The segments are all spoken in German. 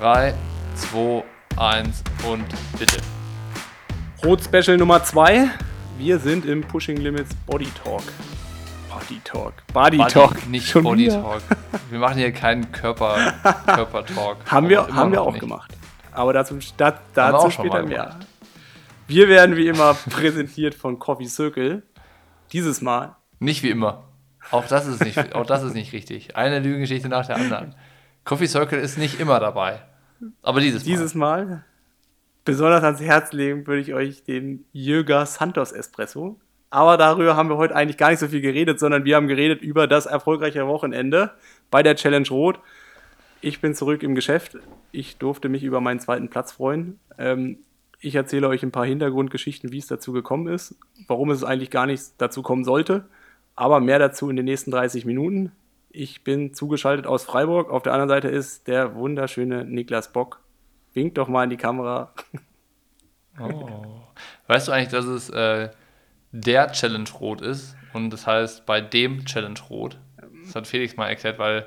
3, 2, 1 und bitte. Rot Special Nummer 2. Wir sind im Pushing Limits Body Talk. Body Talk. Body, Body, Talk. nicht Schon Body wieder. Talk. Wir machen hier keinen Körper, Körper Talk. Haben wir, haben wir auch nicht. gemacht. Aber dazu, da, dazu später mehr. Wir werden wie immer präsentiert von Coffee Circle. Dieses Mal Nicht wie immer. Auch das ist nicht, auch das ist nicht richtig. Eine Lügengeschichte nach der anderen. Coffee Circle ist nicht immer dabei. Aber dieses, Dieses Mal besonders ans Herz legen würde ich euch den Jöger Santos Espresso. Aber darüber haben wir heute eigentlich gar nicht so viel geredet, sondern wir haben geredet über das erfolgreiche Wochenende bei der Challenge Rot. Ich bin zurück im Geschäft. Ich durfte mich über meinen zweiten Platz freuen. Ähm, ich erzähle euch ein paar Hintergrundgeschichten, wie es dazu gekommen ist, warum es eigentlich gar nicht dazu kommen sollte. Aber mehr dazu in den nächsten 30 Minuten. Ich bin zugeschaltet aus Freiburg. Auf der anderen Seite ist der wunderschöne Niklas Bock. Winkt doch mal in die Kamera. Oh. Weißt du eigentlich, dass es äh, der Challenge Rot ist? Und das heißt bei dem Challenge Rot. Das hat Felix mal erklärt, weil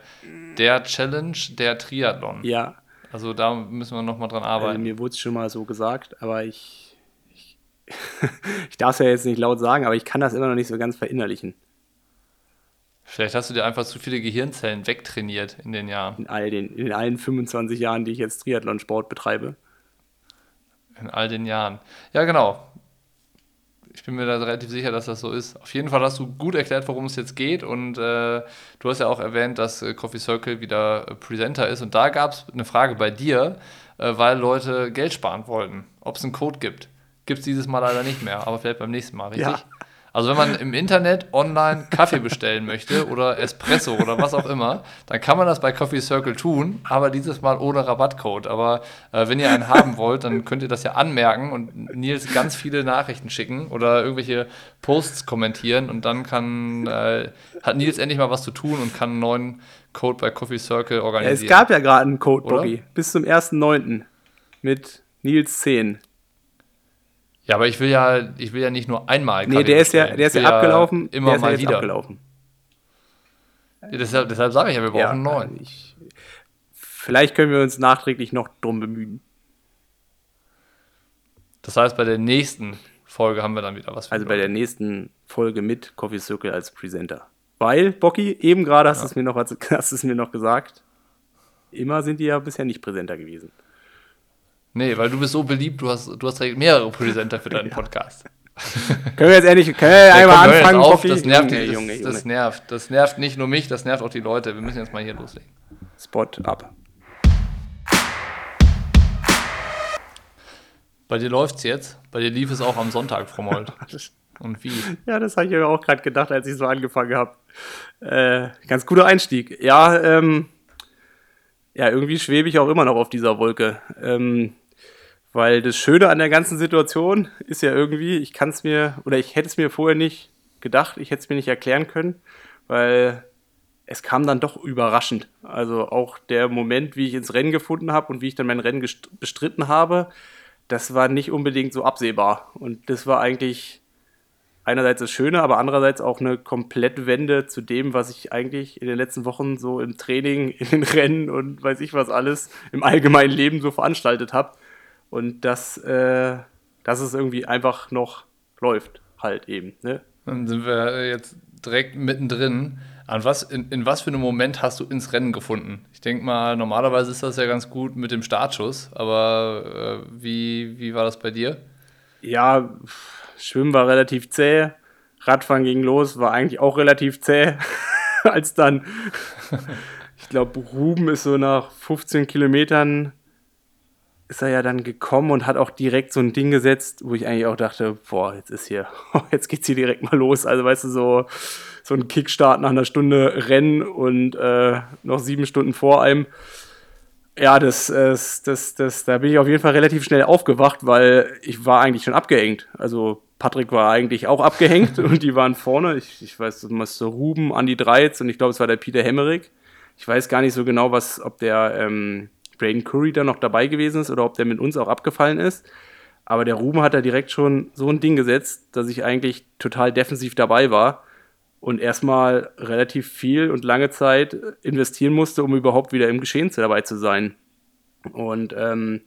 der Challenge, der Triathlon. Ja, Also da müssen wir nochmal dran also arbeiten. mir wurde es schon mal so gesagt, aber ich, ich, ich darf es ja jetzt nicht laut sagen, aber ich kann das immer noch nicht so ganz verinnerlichen. Vielleicht hast du dir einfach zu viele Gehirnzellen wegtrainiert in den Jahren. In, all den, in allen 25 Jahren, die ich jetzt Triathlon-Sport betreibe. In all den Jahren. Ja, genau. Ich bin mir da relativ sicher, dass das so ist. Auf jeden Fall hast du gut erklärt, worum es jetzt geht. Und äh, du hast ja auch erwähnt, dass äh, Coffee Circle wieder äh, Presenter ist. Und da gab es eine Frage bei dir, äh, weil Leute Geld sparen wollten. Ob es einen Code gibt. Gibt es dieses Mal leider nicht mehr, aber vielleicht beim nächsten Mal, richtig? Ja. Also wenn man im Internet online Kaffee bestellen möchte oder Espresso oder was auch immer, dann kann man das bei Coffee Circle tun, aber dieses Mal ohne Rabattcode. Aber äh, wenn ihr einen haben wollt, dann könnt ihr das ja anmerken und Nils ganz viele Nachrichten schicken oder irgendwelche Posts kommentieren und dann kann, äh, hat Nils endlich mal was zu tun und kann einen neuen Code bei Coffee Circle Ja, organisieren. es gab ja gerade einen Code? Bobby, bis zum 1.9. mit Nils 10. ja, aber ich will ja, ich will ja nicht nur einmal Nee, der ist ja, der ist ja abgelaufen. Immer der ist mal ja wieder. abgelaufen. Ja, deshalb deshalb sage ich ja, wir brauchen Ja, einen neuen. Ich, vielleicht können wir uns nachträglich noch drum bemühen. Das heißt, bei der nächsten Folge haben wir dann wieder was für Also bei der nächsten Folge mit Coffee Circle als Presenter. Weil, Bocky, eben gerade hast du es mir noch hast du es mir noch gesagt. Immer sind die ja bisher nicht Präsenter gewesen. Nee, weil du bist so beliebt, du hast, du hast direkt mehrere Präsenter für deinen Podcast. Können wir jetzt endlich können wir Ja, einmal komm, anfangen, auf, das nervt, Junge, das, Junge, Junge. das nervt. Das nervt nicht nur mich, das nervt auch die Leute. Wir müssen jetzt mal hier loslegen. Spot ab. Bei dir läuft's jetzt. Bei dir lief es auch am Sonntag, Frau Mold. Und wie? Ja, das habe ich mir auch gerade gedacht, als ich so angefangen habe. Äh, ganz guter Einstieg. Ja, ähm, ja, irgendwie schwebe ich auch immer noch auf dieser Wolke. Ähm, weil das Schöne an der ganzen Situation ist ja irgendwie, ich kann es mir, oder ich hätte es mir vorher nicht gedacht, ich hätte es mir nicht erklären können, weil es kam dann doch überraschend. Also auch der Moment, wie ich ins Rennen gefunden habe und wie ich dann mein Rennen bestritten habe, das war nicht unbedingt so absehbar. Und das war eigentlich einerseits das Schöne, aber andererseits auch eine Komplettwende zu dem, was ich eigentlich in den letzten Wochen so im Training, in den Rennen und weiß ich was alles im allgemeinen Leben so veranstaltet habe. Und dass, äh, dass es irgendwie einfach noch läuft, halt eben. Ne? Dann sind wir jetzt direkt mittendrin. An was, in, in was für einem Moment hast du ins Rennen gefunden? Ich denke mal, normalerweise ist das ja ganz gut mit dem Startschuss, aber äh, wie, wie war das bei dir? Ja, Schwimmen war relativ zäh, Radfahren ging los, war eigentlich auch relativ zäh. Als dann, ich glaube, Ruben ist so nach 15 Kilometern, ist er ja dann gekommen und hat auch direkt so ein Ding gesetzt, wo ich eigentlich auch dachte, boah, jetzt ist hier, jetzt geht's hier direkt mal los. Also weißt du, so, so ein Kickstart nach einer Stunde Rennen und äh, noch sieben Stunden vor einem. Ja, das, das, das, das, da bin ich auf jeden Fall relativ schnell aufgewacht, weil ich war eigentlich schon abgehängt. Also Patrick war eigentlich auch abgehängt und die waren vorne. Ich, ich weiß, das musste Ruben, Andi Dreiz und ich glaube, es war der Peter Hemmerich. Ich weiß gar nicht so genau, was, ob der ähm, Braden Curry da noch dabei gewesen ist oder ob der mit uns auch abgefallen ist. Aber der Ruben hat da direkt schon so ein Ding gesetzt, dass ich eigentlich total defensiv dabei war und erstmal relativ viel und lange Zeit investieren musste, um überhaupt wieder im Geschehen dabei zu sein. Und ähm,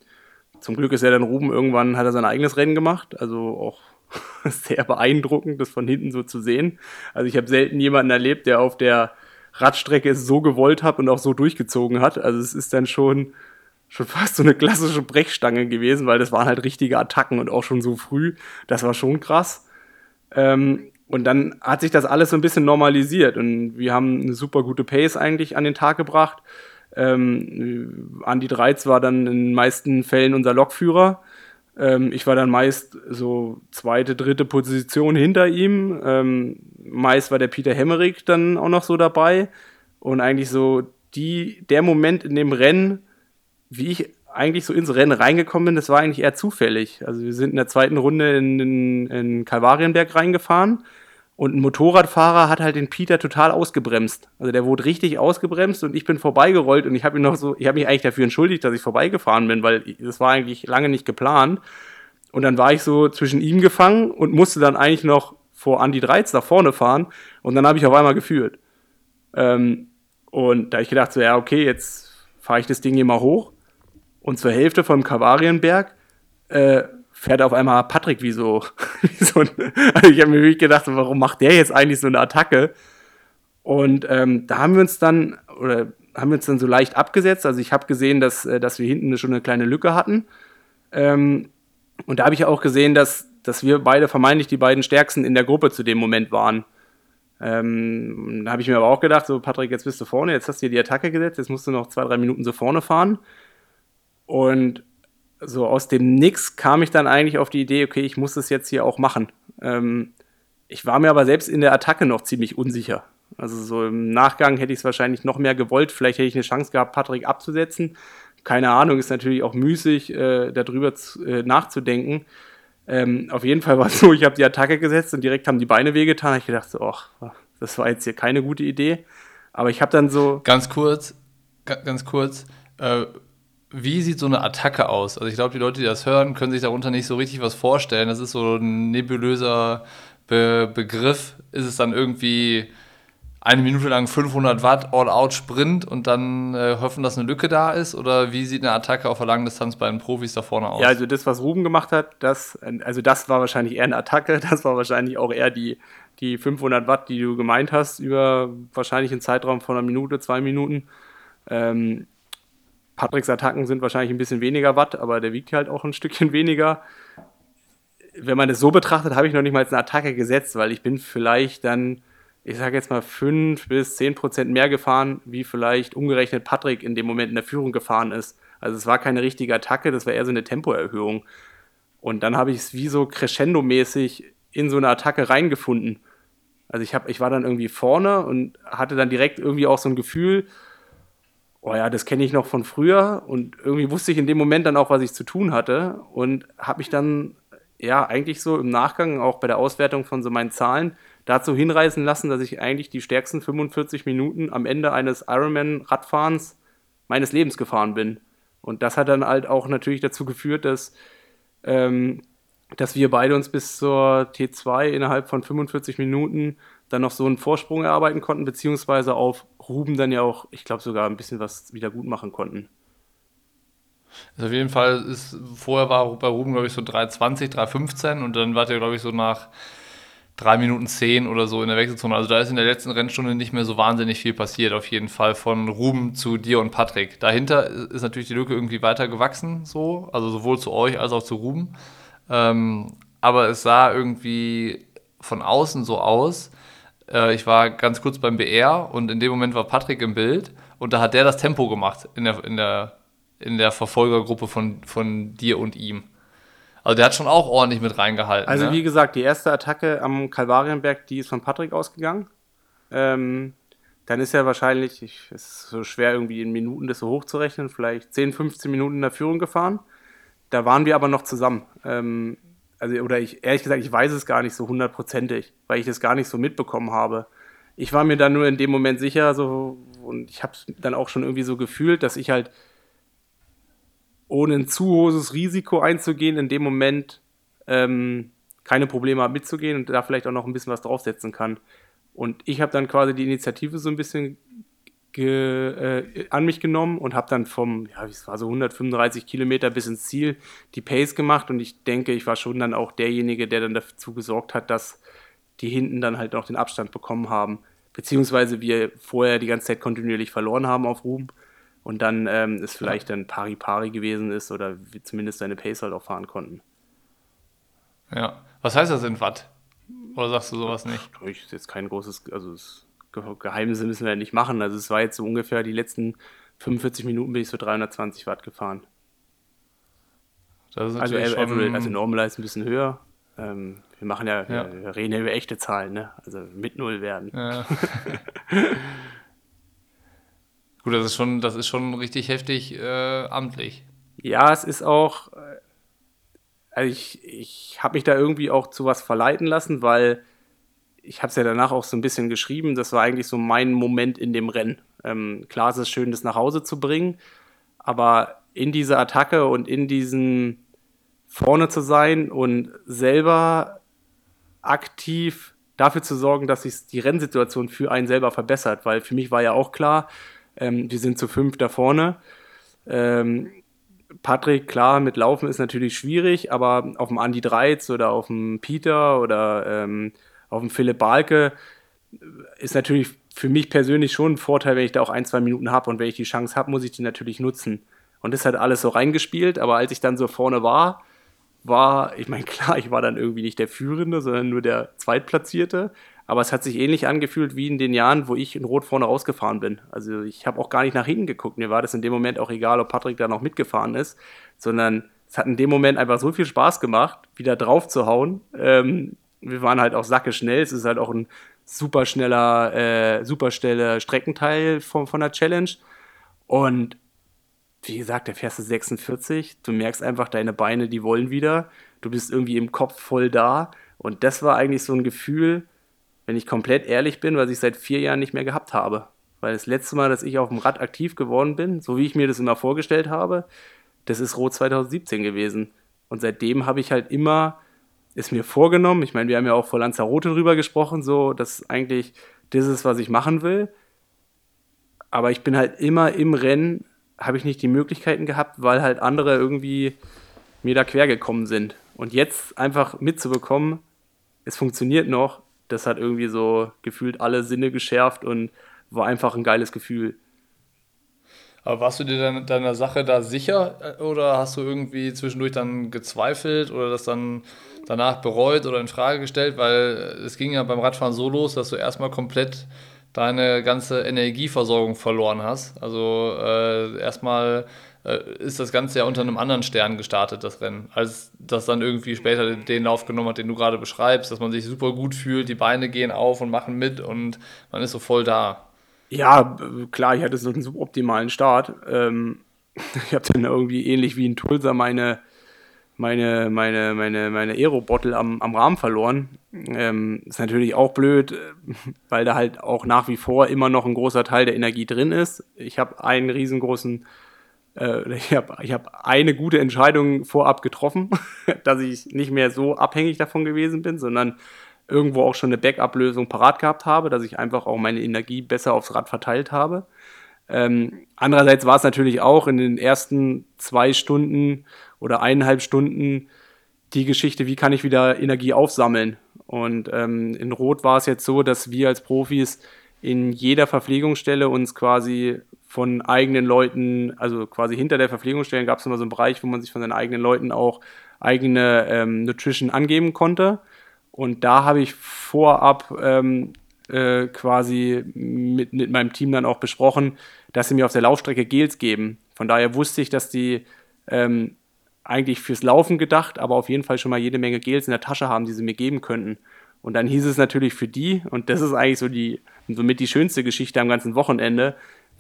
zum Glück ist er dann Ruben irgendwann, hat er sein eigenes Rennen gemacht. Also auch sehr beeindruckend, das von hinten so zu sehen. Also ich habe selten jemanden erlebt, der auf der Radstrecke es so gewollt hat und auch so durchgezogen hat. Also es ist dann schon, schon fast so eine klassische Brechstange gewesen, weil das waren halt richtige Attacken und auch schon so früh. Das war schon krass. Ähm, und dann hat sich das alles so ein bisschen normalisiert und wir haben eine super gute Pace eigentlich an den Tag gebracht. Ähm, Andi Dreiz war dann in den meisten Fällen unser Lokführer. Ähm, ich war dann meist so zweite, dritte Position hinter ihm. Ähm, meist war der Peter Hemmerich dann auch noch so dabei. Und eigentlich so die, der Moment in dem Rennen, wie ich eigentlich so ins Rennen reingekommen bin, das war eigentlich eher zufällig. Also wir sind in der zweiten Runde in, in, in Kalvarienberg reingefahren und ein Motorradfahrer hat halt den Peter total ausgebremst. Also der wurde richtig ausgebremst und ich bin vorbeigerollt und ich habe ihn noch so, ich habe mich eigentlich dafür entschuldigt, dass ich vorbeigefahren bin, weil das war eigentlich lange nicht geplant. Und dann war ich so zwischen ihm gefangen und musste dann eigentlich noch vor Andy Dreiz nach vorne fahren und dann habe ich auf einmal geführt. Ähm, und da ich gedacht, so, ja, okay, jetzt fahre ich das Ding hier mal hoch. Und zur Hälfte vom Kalvarienberg äh, fährt auf einmal Patrick wie so, wie so ein, also ich habe mir wirklich gedacht, warum macht der jetzt eigentlich so eine Attacke? Und ähm, da haben wir uns dann, oder haben wir uns dann so leicht abgesetzt. Also ich habe gesehen, dass, äh, dass wir hinten schon eine kleine Lücke hatten. Ähm, und da habe ich auch gesehen, dass, dass wir beide vermeintlich die beiden Stärksten in der Gruppe zu dem Moment waren. Ähm, da habe ich mir aber auch gedacht, so Patrick, jetzt bist du vorne, jetzt hast du dir die Attacke gesetzt, jetzt musst du noch zwei, drei Minuten so vorne fahren. Und so aus dem Nix kam ich dann eigentlich auf die Idee, okay, ich muss das jetzt hier auch machen. Ähm, ich war mir aber selbst in der Attacke noch ziemlich unsicher. Also so im Nachgang hätte ich es wahrscheinlich noch mehr gewollt. Vielleicht hätte ich eine Chance gehabt, Patrick abzusetzen. Keine Ahnung, ist natürlich auch müßig, äh, darüber zu, äh, nachzudenken. Ähm, auf jeden Fall war es so, ich habe die Attacke gesetzt und direkt haben die Beine wehgetan. Ich gedacht, so, ach, das war jetzt hier keine gute Idee. Aber ich habe dann so. Ganz kurz, ganz kurz. Äh, wie sieht so eine Attacke aus? Also ich glaube, die Leute, die das hören, können sich darunter nicht so richtig was vorstellen. Das ist so ein nebulöser Be Begriff. Ist es dann irgendwie eine Minute lang 500 Watt All-Out-Sprint und dann äh, hoffen, dass eine Lücke da ist? Oder wie sieht eine Attacke auf der langen Distanz bei den Profis da vorne aus? Ja, also das, was Ruben gemacht hat, das, also das war wahrscheinlich eher eine Attacke. Das war wahrscheinlich auch eher die, die 500 Watt, die du gemeint hast, über wahrscheinlich einen Zeitraum von einer Minute, zwei Minuten. Ähm, Patricks Attacken sind wahrscheinlich ein bisschen weniger Watt, aber der wiegt halt auch ein Stückchen weniger. Wenn man es so betrachtet, habe ich noch nicht mal eine Attacke gesetzt, weil ich bin vielleicht dann, ich sage jetzt mal, 5 bis 10 Prozent mehr gefahren, wie vielleicht umgerechnet Patrick in dem Moment in der Führung gefahren ist. Also es war keine richtige Attacke, das war eher so eine Tempoerhöhung. Und dann habe ich es wie so crescendo-mäßig in so eine Attacke reingefunden. Also ich, hab, ich war dann irgendwie vorne und hatte dann direkt irgendwie auch so ein Gefühl, oh ja, das kenne ich noch von früher und irgendwie wusste ich in dem Moment dann auch, was ich zu tun hatte und habe mich dann ja eigentlich so im Nachgang auch bei der Auswertung von so meinen Zahlen dazu hinreißen lassen, dass ich eigentlich die stärksten 45 Minuten am Ende eines Ironman-Radfahrens meines Lebens gefahren bin. Und das hat dann halt auch natürlich dazu geführt, dass, ähm, dass wir beide uns bis zur T2 innerhalb von 45 Minuten dann noch so einen Vorsprung erarbeiten konnten, beziehungsweise auf Ruben dann ja auch, ich glaube, sogar ein bisschen was wieder gut machen konnten. Also auf jeden Fall ist, vorher war bei Ruben, glaube ich, so 3,20, 3,15 und dann war der, glaube ich, so nach 3 Minuten 10 oder so in der Wechselzone. Also da ist in der letzten Rennstunde nicht mehr so wahnsinnig viel passiert, auf jeden Fall von Ruben zu dir und Patrick. Dahinter ist natürlich die Lücke irgendwie weiter gewachsen, so, also sowohl zu euch als auch zu Ruben. Ähm, aber es sah irgendwie von außen so aus, äh, ich war ganz kurz beim BR und in dem Moment war Patrick im Bild und da hat der das Tempo gemacht in der, in der, in der Verfolgergruppe von, von dir und ihm. Also der hat schon auch ordentlich mit reingehalten. Also ne? wie gesagt, die erste Attacke am Kalvarienberg, die ist von Patrick ausgegangen. Ähm, dann ist er wahrscheinlich, es ist so schwer irgendwie in Minuten das so hochzurechnen, vielleicht 10, 15 Minuten in der Führung gefahren. Da waren wir aber noch zusammen. Ähm, also oder ich ehrlich gesagt, ich weiß es gar nicht so hundertprozentig, weil ich das gar nicht so mitbekommen habe. Ich war mir dann nur in dem Moment sicher, so und ich habe es dann auch schon irgendwie so gefühlt, dass ich halt ohne ein zu hohes Risiko einzugehen, in dem Moment ähm, keine Probleme habe mitzugehen und da vielleicht auch noch ein bisschen was draufsetzen kann. Und ich habe dann quasi die Initiative so ein bisschen äh, an mich genommen und habe dann vom, ja, es war so 135 Kilometer bis ins Ziel die Pace gemacht und ich denke, ich war schon dann auch derjenige, der dann dazu gesorgt hat, dass die hinten dann halt auch den Abstand bekommen haben, beziehungsweise wir vorher die ganze Zeit kontinuierlich verloren haben auf Ruhm und dann ähm, es vielleicht dann pari-pari gewesen ist oder wir zumindest seine Pace halt auch fahren konnten. Ja, was heißt das in Watt? Oder sagst du sowas nicht? Ich ist jetzt kein großes, also das Geheimnisse müssen wir ja nicht machen. Also es war jetzt so ungefähr die letzten 45 Minuten bin ich so 320 Watt gefahren. also, Average, also Normal ist ein bisschen höher. Ähm, wir machen ja, ja. Wir, reden ja über echte Zahlen, ne? Also mit Null werden. Ja. Gut, das ist schon, das ist schon richtig heftig äh, amtlich. Ja, es ist auch. Äh, also ich, ich habe mich da irgendwie auch zu was verleiten lassen, weil ich habe es ja danach auch so ein bisschen geschrieben, das war eigentlich so mein Moment in dem Rennen. Ähm, klar ist es schön, das nach Hause zu bringen, aber in dieser Attacke und in diesen vorne zu sein und selber aktiv dafür zu sorgen, dass sich die Rennsituation für einen selber verbessert, weil für mich war ja auch klar, ähm, wir sind zu fünf da vorne. Ähm, Patrick, klar, mit Laufen ist natürlich schwierig, aber auf dem Andy Dreiz oder auf dem Peter oder ähm, auf dem Philipp Balke ist natürlich für mich persönlich schon ein Vorteil, wenn ich da auch ein, zwei Minuten habe und wenn ich die Chance habe, muss ich die natürlich nutzen. Und das hat alles so reingespielt, aber als ich dann so vorne war, war, ich meine, klar, ich war dann irgendwie nicht der Führende, sondern nur der Zweitplatzierte. Aber es hat sich ähnlich angefühlt wie in den Jahren, wo ich in Rot vorne rausgefahren bin. Also ich habe auch gar nicht nach hinten geguckt. Mir war das in dem Moment auch egal, ob Patrick da noch mitgefahren ist, sondern es hat in dem Moment einfach so viel Spaß gemacht, wieder drauf zu hauen, ähm, wir waren halt auch sacke schnell. Es ist halt auch ein super schneller, äh, super schneller Streckenteil von, von der Challenge. Und wie gesagt, der fährst du 46. Du merkst einfach, deine Beine, die wollen wieder. Du bist irgendwie im Kopf voll da. Und das war eigentlich so ein Gefühl, wenn ich komplett ehrlich bin, was ich seit vier Jahren nicht mehr gehabt habe. Weil das letzte Mal, dass ich auf dem Rad aktiv geworden bin, so wie ich mir das immer vorgestellt habe, das ist Rot 2017 gewesen. Und seitdem habe ich halt immer ist mir vorgenommen. Ich meine, wir haben ja auch vor Lanzarote drüber gesprochen, so, dass eigentlich das ist, was ich machen will. Aber ich bin halt immer im Rennen, habe ich nicht die Möglichkeiten gehabt, weil halt andere irgendwie mir da quer gekommen sind. Und jetzt einfach mitzubekommen, es funktioniert noch, das hat irgendwie so gefühlt alle Sinne geschärft und war einfach ein geiles Gefühl. Aber warst du dir dann deiner Sache da sicher äh, oder hast du irgendwie zwischendurch dann gezweifelt oder das dann danach bereut oder in Frage gestellt? Weil es ging ja beim Radfahren so los, dass du erstmal komplett deine ganze Energieversorgung verloren hast. Also äh, erstmal äh, ist das Ganze ja unter einem anderen Stern gestartet, das Rennen. Als das dann irgendwie später den Lauf genommen hat, den du gerade beschreibst, dass man sich super gut fühlt, die Beine gehen auf und machen mit und man ist so voll da. Ja, klar, ich hatte so einen suboptimalen Start. Ähm, ich habe dann irgendwie ähnlich wie ein Tulsa meine, meine, meine, meine, meine Aero-Bottle am, am Rahmen verloren. Ähm, ist natürlich auch blöd, weil da halt auch nach wie vor immer noch ein großer Teil der Energie drin ist. Ich habe einen riesengroßen, äh, ich habe ich hab eine gute Entscheidung vorab getroffen, dass ich nicht mehr so abhängig davon gewesen bin, sondern irgendwo auch schon eine Backup-Lösung parat gehabt habe, dass ich einfach auch meine Energie besser aufs Rad verteilt habe. Ähm, andererseits war es natürlich auch in den ersten zwei Stunden oder eineinhalb Stunden die Geschichte, wie kann ich wieder Energie aufsammeln. Und ähm, in Rot war es jetzt so, dass wir als Profis in jeder Verpflegungsstelle uns quasi von eigenen Leuten, also quasi hinter der Verpflegungsstelle gab es immer so einen Bereich, wo man sich von seinen eigenen Leuten auch eigene ähm, Nutrition angeben konnte. Und da habe ich vorab ähm, äh, quasi mit, mit meinem Team dann auch besprochen, dass sie mir auf der Laufstrecke Gels geben. Von daher wusste ich, dass die ähm, eigentlich fürs Laufen gedacht, aber auf jeden Fall schon mal jede Menge Gels in der Tasche haben, die sie mir geben könnten. Und dann hieß es natürlich für die, und das ist eigentlich so die, somit die schönste Geschichte am ganzen Wochenende,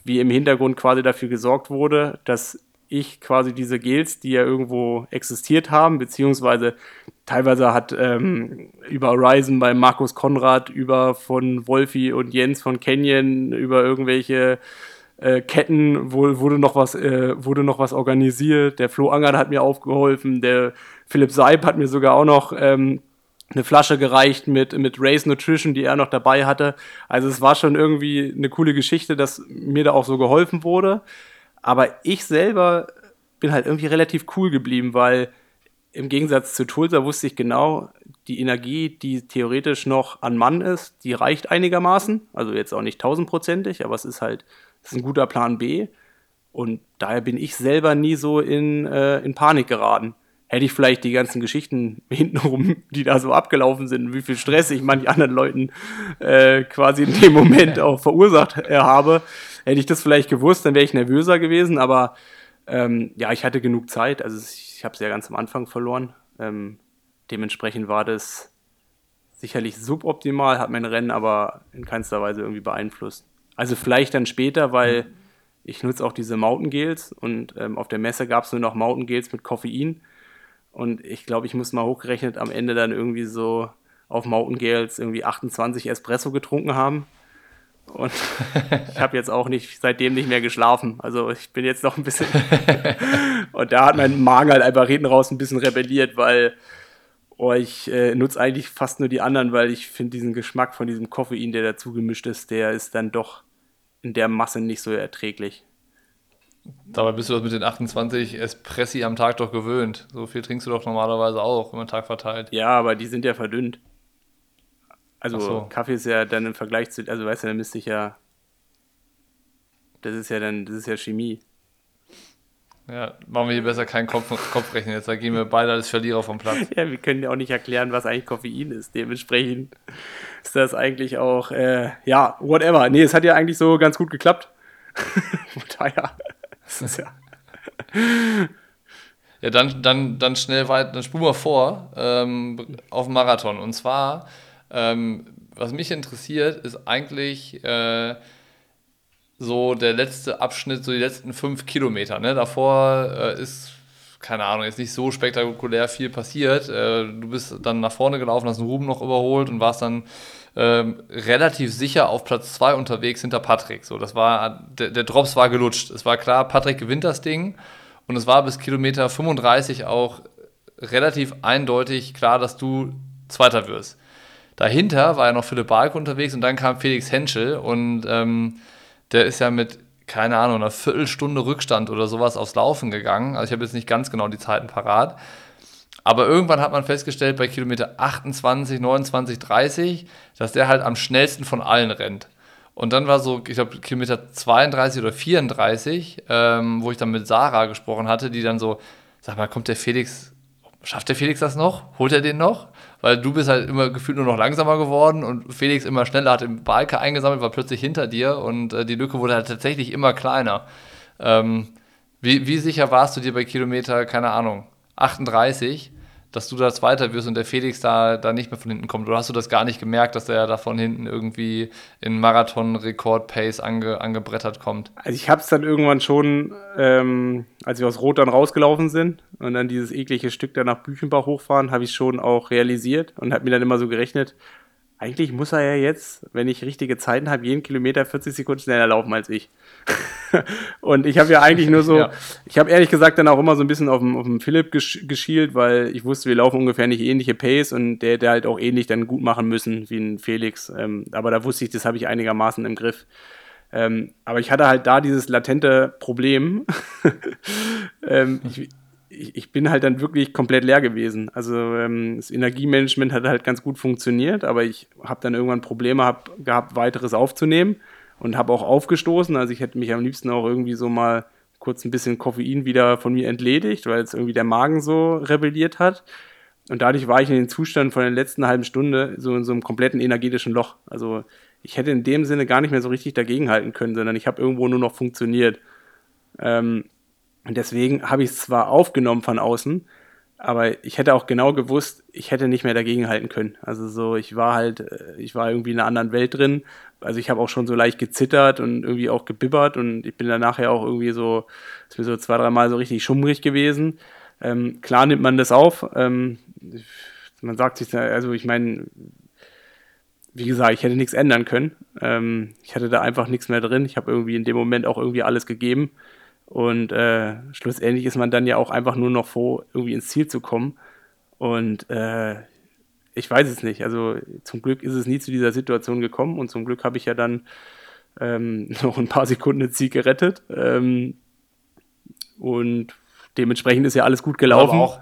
wie im Hintergrund quasi dafür gesorgt wurde, dass ich quasi diese Gels, die ja irgendwo existiert haben, beziehungsweise teilweise hat ähm, über Horizon bei Markus Konrad, über von Wolfi und Jens von Canyon, über irgendwelche äh, Ketten wurde, noch was, äh, wurde noch was organisiert. Der Flo Angert hat mir aufgeholfen, der Philipp Seib hat mir sogar auch noch ähm, eine Flasche gereicht mit, mit Race Nutrition, die er noch dabei hatte. Also es war schon irgendwie eine coole Geschichte, dass mir da auch so geholfen wurde. Aber ich selber bin halt irgendwie relativ cool geblieben, weil im Gegensatz zu Tulsa wusste ich genau, die Energie, die theoretisch noch an Mann ist, die reicht einigermaßen. Also jetzt auch nicht tausendprozentig, aber es ist halt es ist ein guter Plan B. Und daher bin ich selber nie so in, äh, in Panik geraten. Hätte ich vielleicht die ganzen Geschichten hintenrum, die da so abgelaufen sind, wie viel Stress ich manch anderen Leuten äh, quasi in dem Moment auch verursacht äh, habe, hätte ich das vielleicht gewusst, dann wäre ich nervöser gewesen. Aber ähm, ja, ich hatte genug Zeit. Also ich habe es ja ganz am Anfang verloren. Ähm, dementsprechend war das sicherlich suboptimal, hat mein Rennen aber in keinster Weise irgendwie beeinflusst. Also vielleicht dann später, weil mhm. ich nutze auch diese Mountain Gels und ähm, auf der Messe gab es nur noch Mountain Gels mit Koffein. Und ich glaube, ich muss mal hochgerechnet am Ende dann irgendwie so auf Mountain Gels irgendwie 28 Espresso getrunken haben. Und ich habe jetzt auch nicht seitdem nicht mehr geschlafen. Also ich bin jetzt noch ein bisschen. und da hat mein Magen halt einfach hinten raus ein bisschen rebelliert, weil oh, ich äh, nutze eigentlich fast nur die anderen, weil ich finde diesen Geschmack von diesem Koffein, der dazu gemischt ist, der ist dann doch in der Masse nicht so erträglich. Dabei bist du das mit den 28 Espressi am Tag doch gewöhnt. So viel trinkst du doch normalerweise auch, wenn man Tag verteilt. Ja, aber die sind ja verdünnt. Also so. Kaffee ist ja dann im Vergleich zu, also weißt du, dann müsste ich ja, das ist ja dann, das ist ja Chemie. Ja, machen wir hier besser keinen Kopf, Kopfrechnen. Jetzt da gehen wir beide als Verlierer vom Platz. Ja, wir können ja auch nicht erklären, was eigentlich Koffein ist. Dementsprechend ist das eigentlich auch, äh, ja, whatever. Nee, es hat ja eigentlich so ganz gut geklappt. Von daher, das ist ja. Ja, dann, dann, dann schnell weiter, dann spulen wir vor ähm, auf Marathon. Und zwar, ähm, was mich interessiert, ist eigentlich. Äh, so der letzte Abschnitt, so die letzten fünf Kilometer. Ne? Davor äh, ist, keine Ahnung, jetzt nicht so spektakulär viel passiert. Äh, du bist dann nach vorne gelaufen, hast den Ruben noch überholt und warst dann ähm, relativ sicher auf Platz zwei unterwegs hinter Patrick. So, das war, der, der Drops war gelutscht. Es war klar, Patrick gewinnt das Ding und es war bis Kilometer 35 auch relativ eindeutig klar, dass du Zweiter wirst. Dahinter war ja noch Philipp Balke unterwegs und dann kam Felix Henschel und ähm, der ist ja mit, keine Ahnung, einer Viertelstunde Rückstand oder sowas aufs Laufen gegangen. Also ich habe jetzt nicht ganz genau die Zeiten parat. Aber irgendwann hat man festgestellt, bei Kilometer 28, 29, 30, dass der halt am schnellsten von allen rennt. Und dann war so, ich glaube, Kilometer 32 oder 34, ähm, wo ich dann mit Sarah gesprochen hatte, die dann so, sag mal, kommt der Felix, schafft der Felix das noch? Holt er den noch? Weil du bist halt immer gefühlt nur noch langsamer geworden und Felix immer schneller hat im Balke eingesammelt, war plötzlich hinter dir und äh, die Lücke wurde halt tatsächlich immer kleiner. Ähm, wie, wie sicher warst du dir bei Kilometer, keine Ahnung, 38, dass du da Zweiter wirst und der Felix da, da nicht mehr von hinten kommt? Oder hast du das gar nicht gemerkt, dass er da von hinten irgendwie in Marathon-Rekord-Pace ange, angebrettert kommt? Also ich habe es dann irgendwann schon, ähm, als wir aus Rot dann rausgelaufen sind und dann dieses eklige Stück da nach Büchenbach hochfahren, habe ich schon auch realisiert und habe mir dann immer so gerechnet, eigentlich muss er ja jetzt, wenn ich richtige Zeiten habe, jeden Kilometer 40 Sekunden schneller laufen als ich. und ich habe ja eigentlich nur so, ja. ich habe ehrlich gesagt dann auch immer so ein bisschen auf den, auf den Philipp gesch geschielt, weil ich wusste, wir laufen ungefähr nicht ähnliche Pace und der hätte halt auch ähnlich dann gut machen müssen wie ein Felix. Ähm, aber da wusste ich, das habe ich einigermaßen im Griff. Ähm, aber ich hatte halt da dieses latente Problem. ähm, ich, ich, ich, bin halt dann wirklich komplett leer gewesen. Also ähm, das Energiemanagement hat halt ganz gut funktioniert, aber ich habe dann irgendwann Probleme hab, gehabt, weiteres aufzunehmen und habe auch aufgestoßen. Also ich hätte mich am liebsten auch irgendwie so mal kurz ein bisschen Koffein wieder von mir entledigt, weil jetzt irgendwie der Magen so rebelliert hat. Und dadurch war ich in den Zustand von der letzten halben Stunde so in so einem kompletten energetischen Loch. Also ich hätte in dem Sinne gar nicht mehr so richtig dagegenhalten können, sondern ich habe irgendwo nur noch funktioniert. Ähm, und deswegen habe ich es zwar aufgenommen von außen, aber ich hätte auch genau gewusst, ich hätte nicht mehr dagegen halten können. Also so, ich war halt, äh, ich war irgendwie in einer anderen Welt drin. Also ich habe auch schon so leicht gezittert und irgendwie auch gebibbert und ich bin dann nachher auch irgendwie so, ist mir so zwei, dreimal so richtig schummrig gewesen. Ähm, klar nimmt man das auf. Ähm, man sagt sich, also ich meine, wie gesagt, ich hätte nichts ändern können. Ähm, ich hatte da einfach nichts mehr drin. Ich habe irgendwie in dem Moment auch irgendwie alles gegeben. Und äh, schlussendlich ist man dann ja auch einfach nur noch froh, irgendwie ins Ziel zu kommen. Und äh, ich weiß es nicht. Also zum Glück ist es nie zu dieser Situation gekommen und zum Glück habe ich ja dann ähm, noch ein paar Sekunden den Ziel gerettet. Ähm, und dementsprechend ist ja alles gut gelaufen. Aber auch,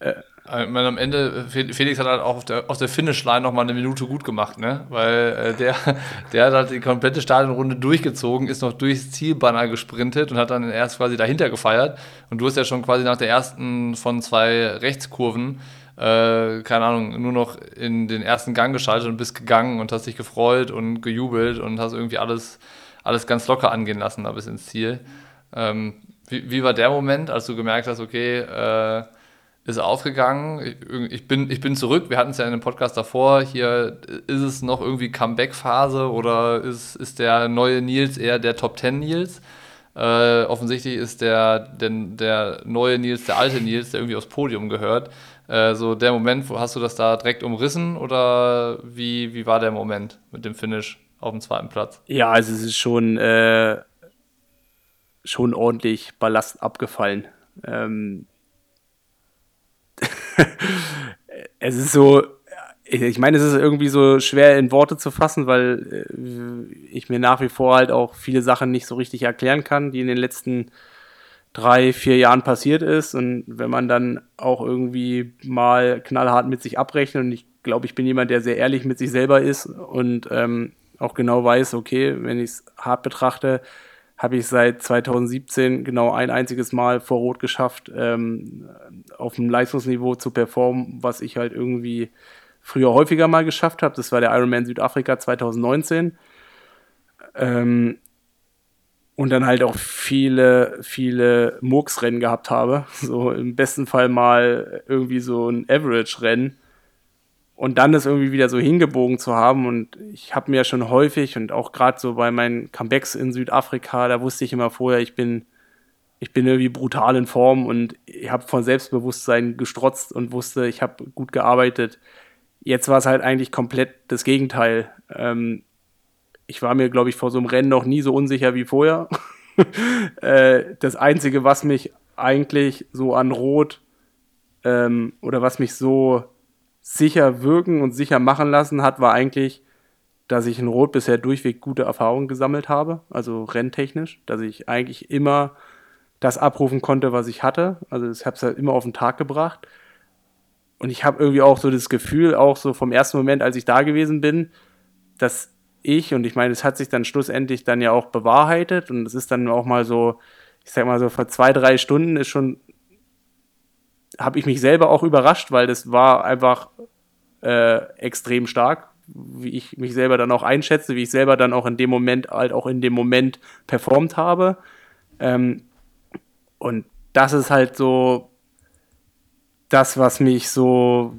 äh, ich meine, am Ende, Felix hat halt auch auf der, auf der Finish-Line nochmal eine Minute gut gemacht, ne? Weil äh, der, der hat halt die komplette Stadionrunde durchgezogen, ist noch durchs Zielbanner gesprintet und hat dann erst quasi dahinter gefeiert. Und du hast ja schon quasi nach der ersten von zwei Rechtskurven äh, keine Ahnung, nur noch in den ersten Gang geschaltet und bist gegangen und hast dich gefreut und gejubelt und hast irgendwie alles, alles ganz locker angehen lassen da bis ins Ziel. Ähm, wie, wie war der Moment, als du gemerkt hast, okay, äh, ist aufgegangen, ich, bin, ich bin zurück, wir hatten es ja in dem Podcast davor, hier ist es noch irgendwie Comeback-Phase oder ist, ist der neue Nils eher der Top Ten Nils? Äh, offensichtlich ist der, der, der neue Nils der alte Nils, der irgendwie aufs Podium gehört. Äh, so der Moment, wo hast du das da direkt umrissen oder wie, wie war der Moment mit dem Finish auf dem zweiten Platz? Ja, also es ist schon, äh, schon ordentlich Ballast abgefallen. Ähm es ist so, ich meine, es ist irgendwie so schwer in Worte zu fassen, weil äh, ich mir nach wie vor halt auch viele Sachen nicht so richtig erklären kann, die in den letzten drei, vier Jahren passiert ist. Und wenn man dann auch irgendwie mal knallhart mit sich abrechnet, und ich glaube, ich bin jemand, der sehr ehrlich mit sich selber ist und ähm, auch genau weiß, okay, wenn ich es hart betrachte, habe ich seit 2017 genau ein einziges Mal vor Rot geschafft, ähm, auf dem Leistungsniveau zu performen, was ich halt irgendwie früher häufiger mal geschafft habe. Das war der Ironman Südafrika 2019. Ähm, und dann halt auch viele, viele Murksrennen gehabt habe. So im besten Fall mal irgendwie so ein Average-Rennen. Und dann das irgendwie wieder so hingebogen zu haben. Und ich habe mir ja schon häufig und auch gerade so bei meinen Comebacks in Südafrika, da wusste ich immer vorher, ich bin, ich bin irgendwie brutal in Form und ich habe von Selbstbewusstsein gestrotzt und wusste, ich habe gut gearbeitet. Jetzt war es halt eigentlich komplett das Gegenteil. Ähm, ich war mir, glaube ich, vor so einem Rennen noch nie so unsicher wie vorher. äh, das Einzige, was mich eigentlich so an Rot ähm, oder was mich so sicher wirken und sicher machen lassen hat, war eigentlich, dass ich in Rot bisher durchweg gute Erfahrungen gesammelt habe, also renntechnisch, dass ich eigentlich immer das abrufen konnte, was ich hatte. Also ich habe es halt immer auf den Tag gebracht. Und ich habe irgendwie auch so das Gefühl, auch so vom ersten Moment, als ich da gewesen bin, dass ich, und ich meine, es hat sich dann schlussendlich dann ja auch bewahrheitet und es ist dann auch mal so, ich sag mal so, vor zwei, drei Stunden ist schon, habe ich mich selber auch überrascht, weil das war einfach äh, extrem stark, wie ich mich selber dann auch einschätze, wie ich selber dann auch in dem Moment, halt auch in dem Moment performt habe. Ähm, und das ist halt so das, was mich so,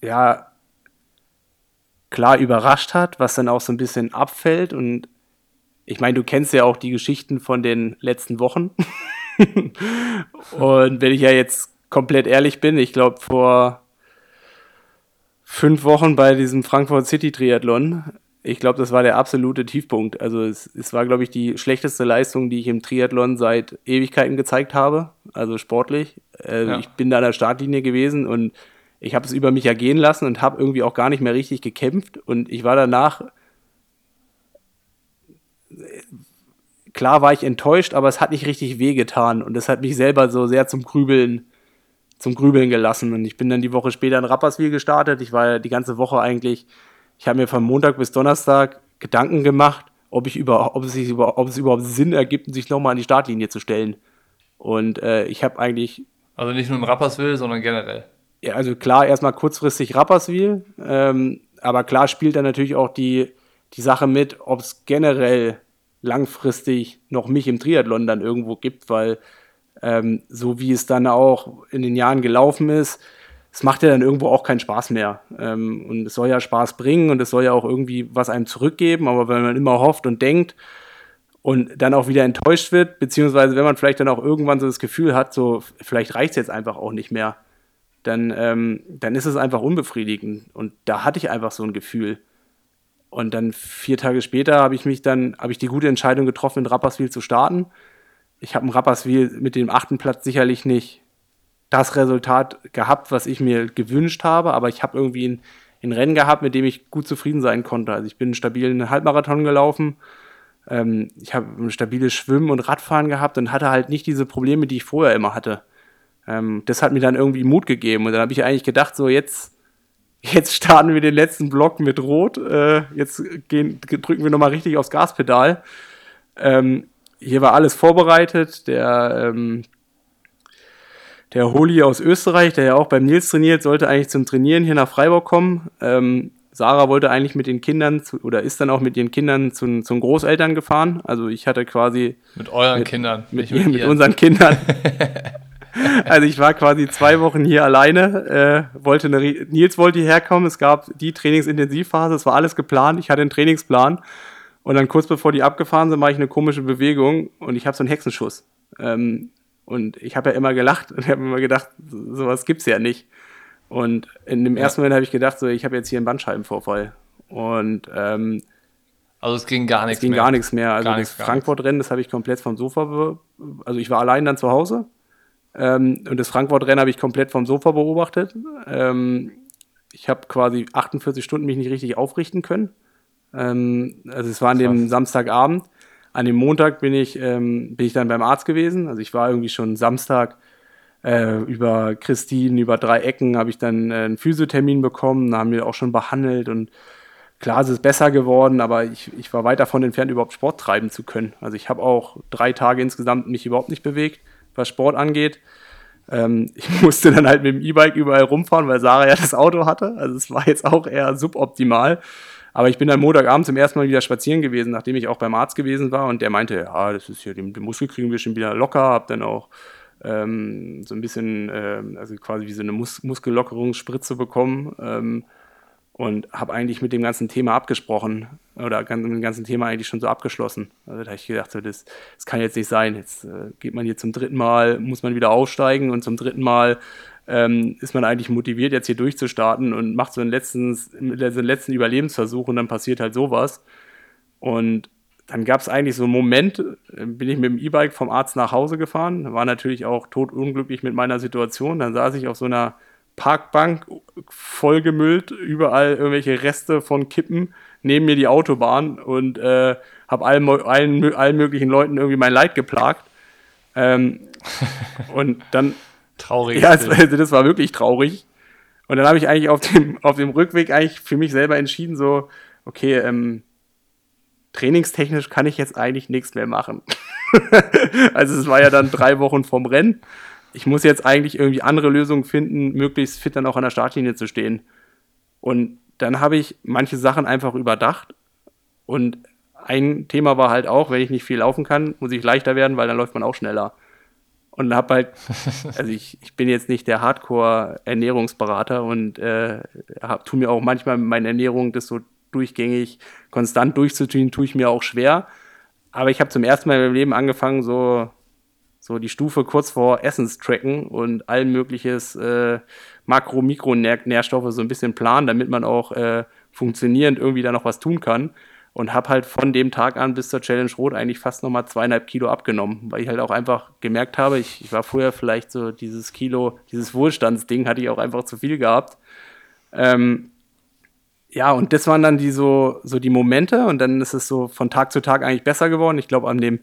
ja, klar überrascht hat, was dann auch so ein bisschen abfällt. Und ich meine, du kennst ja auch die Geschichten von den letzten Wochen. und wenn ich ja jetzt komplett ehrlich bin, ich glaube, vor fünf Wochen bei diesem Frankfurt City Triathlon, ich glaube, das war der absolute Tiefpunkt. Also es, es war, glaube ich, die schlechteste Leistung, die ich im Triathlon seit Ewigkeiten gezeigt habe, also sportlich. Äh, ja. Ich bin da an der Startlinie gewesen und ich habe es über mich ergehen lassen und habe irgendwie auch gar nicht mehr richtig gekämpft. Und ich war danach, klar war ich enttäuscht, aber es hat nicht richtig wehgetan. Und es hat mich selber so sehr zum Grübeln, zum Grübeln gelassen. Und ich bin dann die Woche später in Rapperswil gestartet. Ich war die ganze Woche eigentlich, ich habe mir von Montag bis Donnerstag Gedanken gemacht, ob, ich über, ob, es, sich über, ob es überhaupt Sinn ergibt, sich nochmal an die Startlinie zu stellen. Und äh, ich habe eigentlich. Also nicht nur in Rapperswil, sondern generell ja, also klar, erstmal kurzfristig Rapperswil, ähm, aber klar spielt da natürlich auch die, die Sache mit, ob es generell langfristig noch mich im Triathlon dann irgendwo gibt, weil ähm, so wie es dann auch in den Jahren gelaufen ist, es macht ja dann irgendwo auch keinen Spaß mehr. Ähm, und es soll ja Spaß bringen und es soll ja auch irgendwie was einem zurückgeben, aber wenn man immer hofft und denkt und dann auch wieder enttäuscht wird, beziehungsweise wenn man vielleicht dann auch irgendwann so das Gefühl hat, so vielleicht reicht es jetzt einfach auch nicht mehr, dann, ähm, dann ist es einfach unbefriedigend. Und da hatte ich einfach so ein Gefühl. Und dann vier Tage später habe ich mich dann, habe ich die gute Entscheidung getroffen, in Rapperswil zu starten. Ich habe in Rapperswil mit dem achten Platz sicherlich nicht das Resultat gehabt, was ich mir gewünscht habe, aber ich habe irgendwie ein, ein Rennen gehabt, mit dem ich gut zufrieden sein konnte. Also ich bin einen stabilen Halbmarathon gelaufen, ähm, ich habe ein stabiles Schwimmen und Radfahren gehabt und hatte halt nicht diese Probleme, die ich vorher immer hatte. Ähm, das hat mir dann irgendwie Mut gegeben und dann habe ich eigentlich gedacht, so jetzt, jetzt starten wir den letzten Block mit Rot, äh, jetzt gehen, drücken wir nochmal richtig aufs Gaspedal. Ähm, hier war alles vorbereitet, der ähm, der Holi aus Österreich, der ja auch beim Nils trainiert, sollte eigentlich zum Trainieren hier nach Freiburg kommen. Ähm, Sarah wollte eigentlich mit den Kindern zu, oder ist dann auch mit ihren Kindern zu, zum Großeltern gefahren. Also ich hatte quasi. Mit euren mit, Kindern. Mit, mit, mit unseren Kindern. also ich war quasi zwei Wochen hier alleine. Äh, wollte eine, Nils wollte hierher kommen. Es gab die Trainingsintensivphase. Es war alles geplant. Ich hatte einen Trainingsplan. Und dann kurz bevor die abgefahren sind, mache ich eine komische Bewegung und ich habe so einen Hexenschuss. Ähm, und ich habe ja immer gelacht und habe immer gedacht, sowas gibt's ja nicht. Und in dem ersten ja. Moment habe ich gedacht, so, ich habe jetzt hier einen Bandscheibenvorfall. Und ähm, also es ging gar nichts mehr. Es ging gar nichts mehr. Also das Frankfurt-Rennen, das habe ich komplett vom Sofa, also ich war allein dann zu Hause. Ähm, und das Frankfurt-Rennen habe ich komplett vom Sofa beobachtet. Ähm, ich habe quasi 48 Stunden mich nicht richtig aufrichten können. Ähm, also es war an dem Samstagabend. An dem Montag bin ich, ähm, bin ich dann beim Arzt gewesen. Also ich war irgendwie schon Samstag äh, über Christine, über drei Ecken habe ich dann äh, einen Physiothermin bekommen, da haben wir auch schon behandelt und klar, es ist besser geworden, aber ich, ich war weit davon entfernt, überhaupt Sport treiben zu können. Also ich habe auch drei Tage insgesamt mich überhaupt nicht bewegt, was Sport angeht. Ähm, ich musste dann halt mit dem E-Bike überall rumfahren, weil Sarah ja das Auto hatte. Also es war jetzt auch eher suboptimal. Aber ich bin dann Montagabend zum ersten Mal wieder spazieren gewesen, nachdem ich auch beim Arzt gewesen war und der meinte, ja, das ist hier, den, den Muskel kriegen wir schon wieder locker, hab dann auch ähm, so ein bisschen, äh, also quasi wie so eine Mus Muskellockerungsspritze bekommen ähm, und habe eigentlich mit dem ganzen Thema abgesprochen oder mit dem ganzen Thema eigentlich schon so abgeschlossen. Also da habe ich gedacht, so, das, das kann jetzt nicht sein. Jetzt äh, geht man hier zum dritten Mal, muss man wieder aufsteigen und zum dritten Mal ähm, ist man eigentlich motiviert, jetzt hier durchzustarten und macht so einen letzten, so einen letzten Überlebensversuch und dann passiert halt sowas. Und dann gab es eigentlich so einen Moment, bin ich mit dem E-Bike vom Arzt nach Hause gefahren, war natürlich auch totunglücklich mit meiner Situation. Dann saß ich auf so einer Parkbank, vollgemüllt, überall irgendwelche Reste von Kippen, neben mir die Autobahn und äh, habe allen, allen, allen möglichen Leuten irgendwie mein Leid geplagt. Ähm, und dann. Traurig. Ja, also das war wirklich traurig. Und dann habe ich eigentlich auf dem, auf dem Rückweg eigentlich für mich selber entschieden, so, okay, ähm, trainingstechnisch kann ich jetzt eigentlich nichts mehr machen. also es war ja dann drei Wochen vom Rennen. Ich muss jetzt eigentlich irgendwie andere Lösungen finden, möglichst fit dann auch an der Startlinie zu stehen. Und dann habe ich manche Sachen einfach überdacht. Und ein Thema war halt auch, wenn ich nicht viel laufen kann, muss ich leichter werden, weil dann läuft man auch schneller. Und habe halt, also ich, ich bin jetzt nicht der Hardcore-Ernährungsberater und äh, hab, tu mir auch manchmal meine Ernährung das so durchgängig konstant durchzuziehen, tue ich mir auch schwer. Aber ich habe zum ersten Mal in meinem Leben angefangen, so, so die Stufe kurz vor Essenstracken und allen mögliches äh, Makro-, Mikronährstoffe so ein bisschen planen, damit man auch äh, funktionierend irgendwie da noch was tun kann. Und habe halt von dem Tag an bis zur Challenge Rot eigentlich fast nochmal zweieinhalb Kilo abgenommen, weil ich halt auch einfach gemerkt habe, ich, ich war vorher vielleicht so dieses Kilo, dieses Wohlstandsding hatte ich auch einfach zu viel gehabt. Ähm, ja, und das waren dann die so, so die Momente und dann ist es so von Tag zu Tag eigentlich besser geworden. Ich glaube, an dem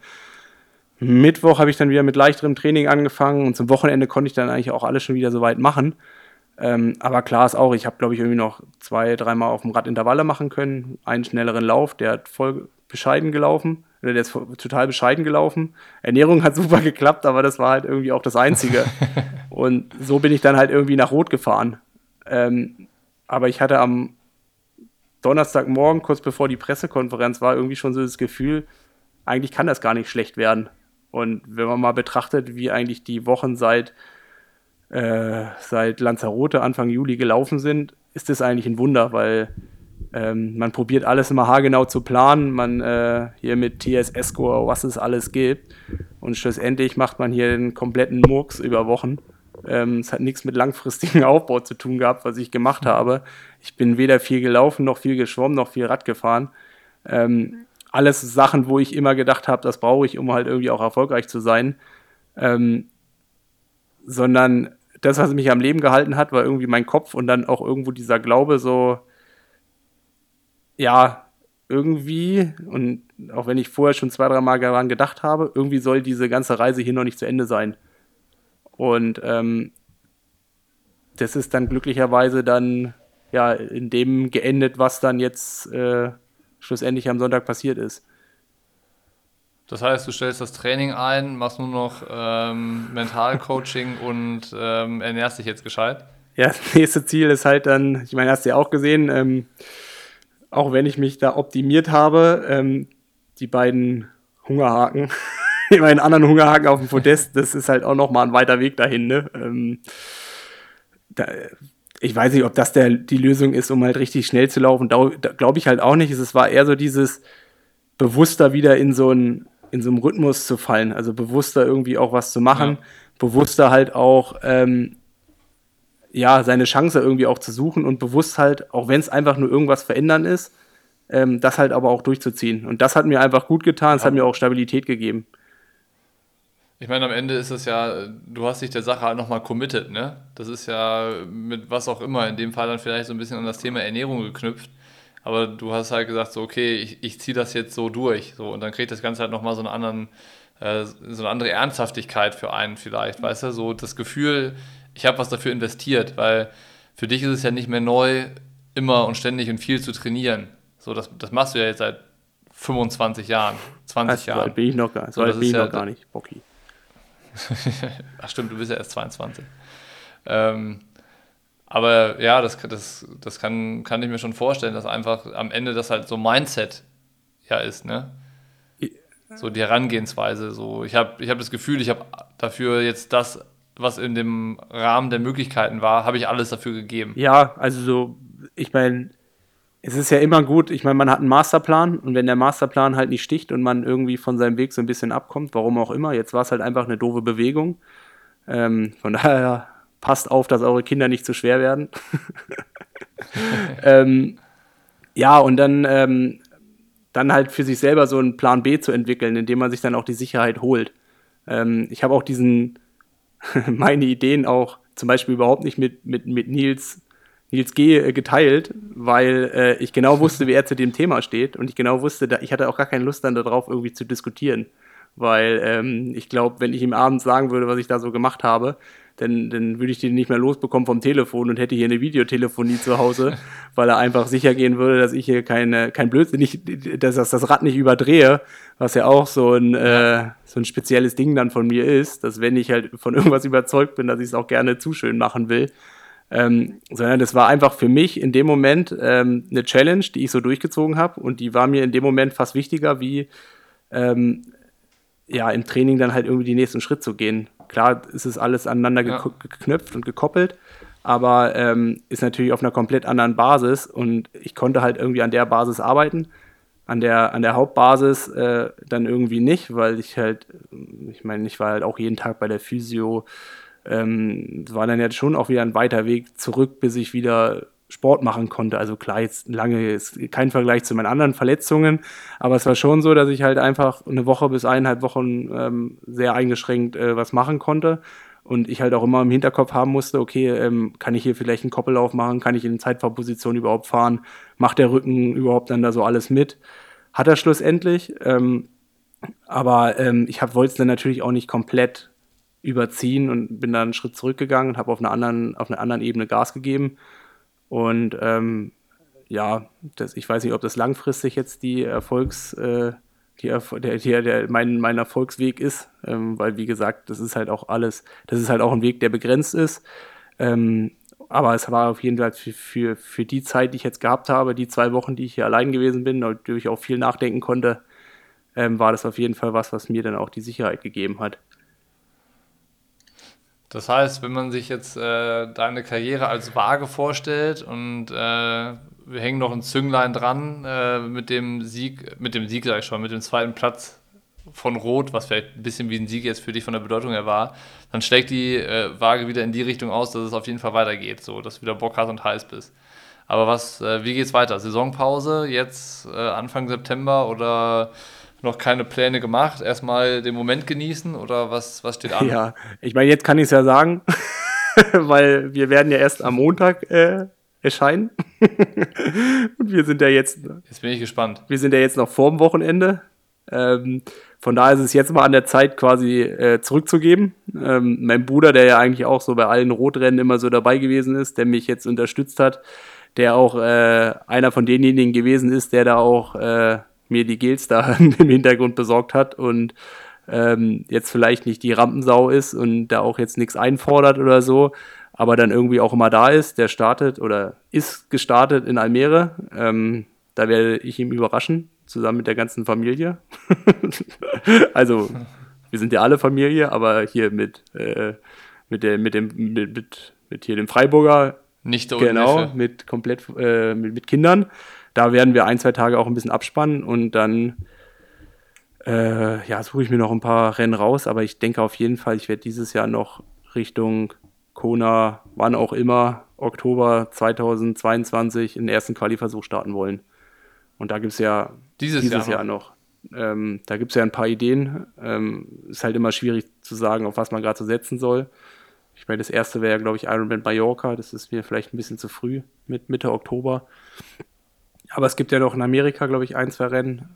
Mittwoch habe ich dann wieder mit leichterem Training angefangen und zum Wochenende konnte ich dann eigentlich auch alles schon wieder so weit machen. Ähm, aber klar ist auch, ich habe, glaube ich, irgendwie noch zwei, dreimal auf dem Rad Intervalle machen können. Einen schnelleren Lauf, der hat voll bescheiden gelaufen. Oder der ist total bescheiden gelaufen. Ernährung hat super geklappt, aber das war halt irgendwie auch das Einzige. und so bin ich dann halt irgendwie nach Rot gefahren. Ähm, aber ich hatte am Donnerstagmorgen, kurz bevor die Pressekonferenz war, irgendwie schon so das Gefühl, eigentlich kann das gar nicht schlecht werden. Und wenn man mal betrachtet, wie eigentlich die Wochen seit, äh, seit Lanzarote Anfang Juli gelaufen sind, ist das eigentlich ein Wunder, weil ähm, man probiert alles immer haargenau zu planen, man äh, hier mit TSS-Score, was es alles gibt. Und schlussendlich macht man hier den kompletten Murks über Wochen. Ähm, es hat nichts mit langfristigem Aufbau zu tun gehabt, was ich gemacht habe. Ich bin weder viel gelaufen, noch viel geschwommen, noch viel Rad gefahren. Ähm, alles Sachen, wo ich immer gedacht habe, das brauche ich, um halt irgendwie auch erfolgreich zu sein. Ähm, sondern das, was mich am Leben gehalten hat, war irgendwie mein Kopf und dann auch irgendwo dieser Glaube, so, ja, irgendwie, und auch wenn ich vorher schon zwei, drei Mal daran gedacht habe, irgendwie soll diese ganze Reise hier noch nicht zu Ende sein. Und ähm, das ist dann glücklicherweise dann ja in dem geendet, was dann jetzt äh, schlussendlich am Sonntag passiert ist. Das heißt, du stellst das Training ein, machst nur noch ähm, Mentalcoaching und ähm, ernährst dich jetzt gescheit? Ja, das nächste Ziel ist halt dann, ich meine, hast du ja auch gesehen, ähm, auch wenn ich mich da optimiert habe, ähm, die beiden Hungerhaken, die beiden anderen Hungerhaken auf dem Podest, das ist halt auch nochmal ein weiter Weg dahin. Ne? Ähm, da, ich weiß nicht, ob das der, die Lösung ist, um halt richtig schnell zu laufen. Da, da glaube ich halt auch nicht. Es war eher so dieses bewusster wieder in so ein in so einem Rhythmus zu fallen, also bewusster irgendwie auch was zu machen, ja. bewusster halt auch ähm, ja seine Chance irgendwie auch zu suchen und bewusst halt, auch wenn es einfach nur irgendwas verändern ist, ähm, das halt aber auch durchzuziehen. Und das hat mir einfach gut getan, es ja. hat mir auch Stabilität gegeben. Ich meine, am Ende ist es ja, du hast dich der Sache halt nochmal committed, ne? Das ist ja mit was auch immer, in dem Fall dann vielleicht so ein bisschen an das Thema Ernährung geknüpft. Aber du hast halt gesagt, so, okay, ich, ich ziehe das jetzt so durch. So, und dann kriegt das Ganze halt nochmal so, einen anderen, äh, so eine andere Ernsthaftigkeit für einen vielleicht, weißt du? So das Gefühl, ich habe was dafür investiert, weil für dich ist es ja nicht mehr neu, immer und ständig und viel zu trainieren. So, das, das machst du ja jetzt seit 25 Jahren, 20 also, Jahren. So bin ich noch gar, so alt bin ich ja, noch gar nicht, Bocky. Ach stimmt, du bist ja erst 22. Ähm, aber ja, das, das, das kann, kann ich mir schon vorstellen, dass einfach am Ende das halt so Mindset ja ist, ne? So die Herangehensweise. So, ich habe ich hab das Gefühl, ich habe dafür jetzt das, was in dem Rahmen der Möglichkeiten war, habe ich alles dafür gegeben. Ja, also so, ich meine, es ist ja immer gut, ich meine, man hat einen Masterplan und wenn der Masterplan halt nicht sticht und man irgendwie von seinem Weg so ein bisschen abkommt, warum auch immer, jetzt war es halt einfach eine doofe Bewegung. Ähm, von daher passt auf, dass eure Kinder nicht zu schwer werden. ähm, ja, und dann, ähm, dann halt für sich selber so einen Plan B zu entwickeln, indem man sich dann auch die Sicherheit holt. Ähm, ich habe auch diesen, meine Ideen auch zum Beispiel überhaupt nicht mit, mit, mit Nils, Nils G. Äh, geteilt, weil äh, ich genau wusste, wie er zu dem Thema steht und ich genau wusste, da, ich hatte auch gar keine Lust dann darauf, irgendwie zu diskutieren. Weil ähm, ich glaube, wenn ich ihm abends sagen würde, was ich da so gemacht habe, dann, dann würde ich den nicht mehr losbekommen vom Telefon und hätte hier eine Videotelefonie zu Hause, weil er einfach sicher gehen würde, dass ich hier keine, kein Blödsinn, nicht, dass das Rad nicht überdrehe, was ja auch so ein, äh, so ein spezielles Ding dann von mir ist, dass wenn ich halt von irgendwas überzeugt bin, dass ich es auch gerne zu schön machen will. Ähm, sondern das war einfach für mich in dem Moment ähm, eine Challenge, die ich so durchgezogen habe und die war mir in dem Moment fast wichtiger, wie ähm, ja im Training dann halt irgendwie den nächsten Schritt zu gehen. Klar ist es alles aneinander ja. geknüpft und gekoppelt, aber ähm, ist natürlich auf einer komplett anderen Basis und ich konnte halt irgendwie an der Basis arbeiten. An der, an der Hauptbasis äh, dann irgendwie nicht, weil ich halt, ich meine, ich war halt auch jeden Tag bei der Physio. Ähm, war dann jetzt schon auch wieder ein weiter Weg zurück, bis ich wieder Sport machen konnte. Also klar, jetzt lange ist kein Vergleich zu meinen anderen Verletzungen, aber es war schon so, dass ich halt einfach eine Woche bis eineinhalb Wochen ähm, sehr eingeschränkt äh, was machen konnte. Und ich halt auch immer im Hinterkopf haben musste, okay, ähm, kann ich hier vielleicht einen Koppellauf machen, kann ich in Zeitfahrposition überhaupt fahren, macht der Rücken überhaupt dann da so alles mit? Hat er schlussendlich. Ähm, aber ähm, ich wollte es dann natürlich auch nicht komplett überziehen und bin dann einen Schritt zurückgegangen und habe auf einer anderen, auf einer anderen Ebene Gas gegeben und ähm, ja, das, ich weiß nicht, ob das langfristig jetzt die Erfolgs, äh, die Erfol der, der, der, mein, mein Erfolgsweg ist, ähm, weil wie gesagt, das ist halt auch alles, das ist halt auch ein Weg, der begrenzt ist. Ähm, aber es war auf jeden Fall für, für, für die Zeit, die ich jetzt gehabt habe, die zwei Wochen, die ich hier allein gewesen bin, durch auch viel nachdenken konnte, ähm, war das auf jeden Fall was, was mir dann auch die Sicherheit gegeben hat. Das heißt, wenn man sich jetzt äh, deine Karriere als Waage vorstellt und äh, wir hängen noch ein Zünglein dran äh, mit dem Sieg, mit dem Sieg sag ich schon, mit dem zweiten Platz von Rot, was vielleicht ein bisschen wie ein Sieg jetzt für dich von der Bedeutung her war, dann schlägt die äh, Waage wieder in die Richtung aus, dass es auf jeden Fall weitergeht, so dass du wieder Bock hast und heiß bist. Aber was, äh, wie geht's weiter? Saisonpause jetzt äh, Anfang September oder noch keine Pläne gemacht? Erstmal den Moment genießen oder was, was steht an? Ja, ich meine, jetzt kann ich es ja sagen. weil wir werden ja erst am Montag äh, erscheinen. und wir sind ja jetzt. Jetzt bin ich gespannt. Wir sind ja jetzt noch vorm Wochenende. Ähm, von daher ist es jetzt mal an der Zeit, quasi äh, zurückzugeben. Ähm, mein Bruder, der ja eigentlich auch so bei allen Rotrennen immer so dabei gewesen ist, der mich jetzt unterstützt hat, der auch äh, einer von denjenigen gewesen ist, der da auch äh, mir die Gels da im Hintergrund besorgt hat und ähm, jetzt vielleicht nicht die Rampensau ist und da auch jetzt nichts einfordert oder so, aber dann irgendwie auch immer da ist, der startet oder ist gestartet in Almere. Ähm, da werde ich ihm überraschen, zusammen mit der ganzen Familie. also, wir sind ja alle Familie, aber hier mit, äh, mit, der, mit, dem, mit, mit, mit hier dem Freiburger. Nicht Genau, Neffe. mit komplett äh, mit, mit Kindern. Da werden wir ein, zwei Tage auch ein bisschen abspannen und dann äh, ja, suche ich mir noch ein paar Rennen raus, aber ich denke auf jeden Fall, ich werde dieses Jahr noch Richtung Kona, wann auch immer, Oktober 2022 in den ersten Qualiversuch starten wollen. Und da gibt es ja dieses, dieses Jahr, Jahr noch. Ähm, da gibt es ja ein paar Ideen. Ähm, ist halt immer schwierig zu sagen, auf was man gerade so setzen soll. Ich meine, das erste wäre, glaube ich, Ironman Mallorca. Das ist mir vielleicht ein bisschen zu früh mit Mitte Oktober. Aber es gibt ja noch in Amerika, glaube ich, ein, zwei Rennen.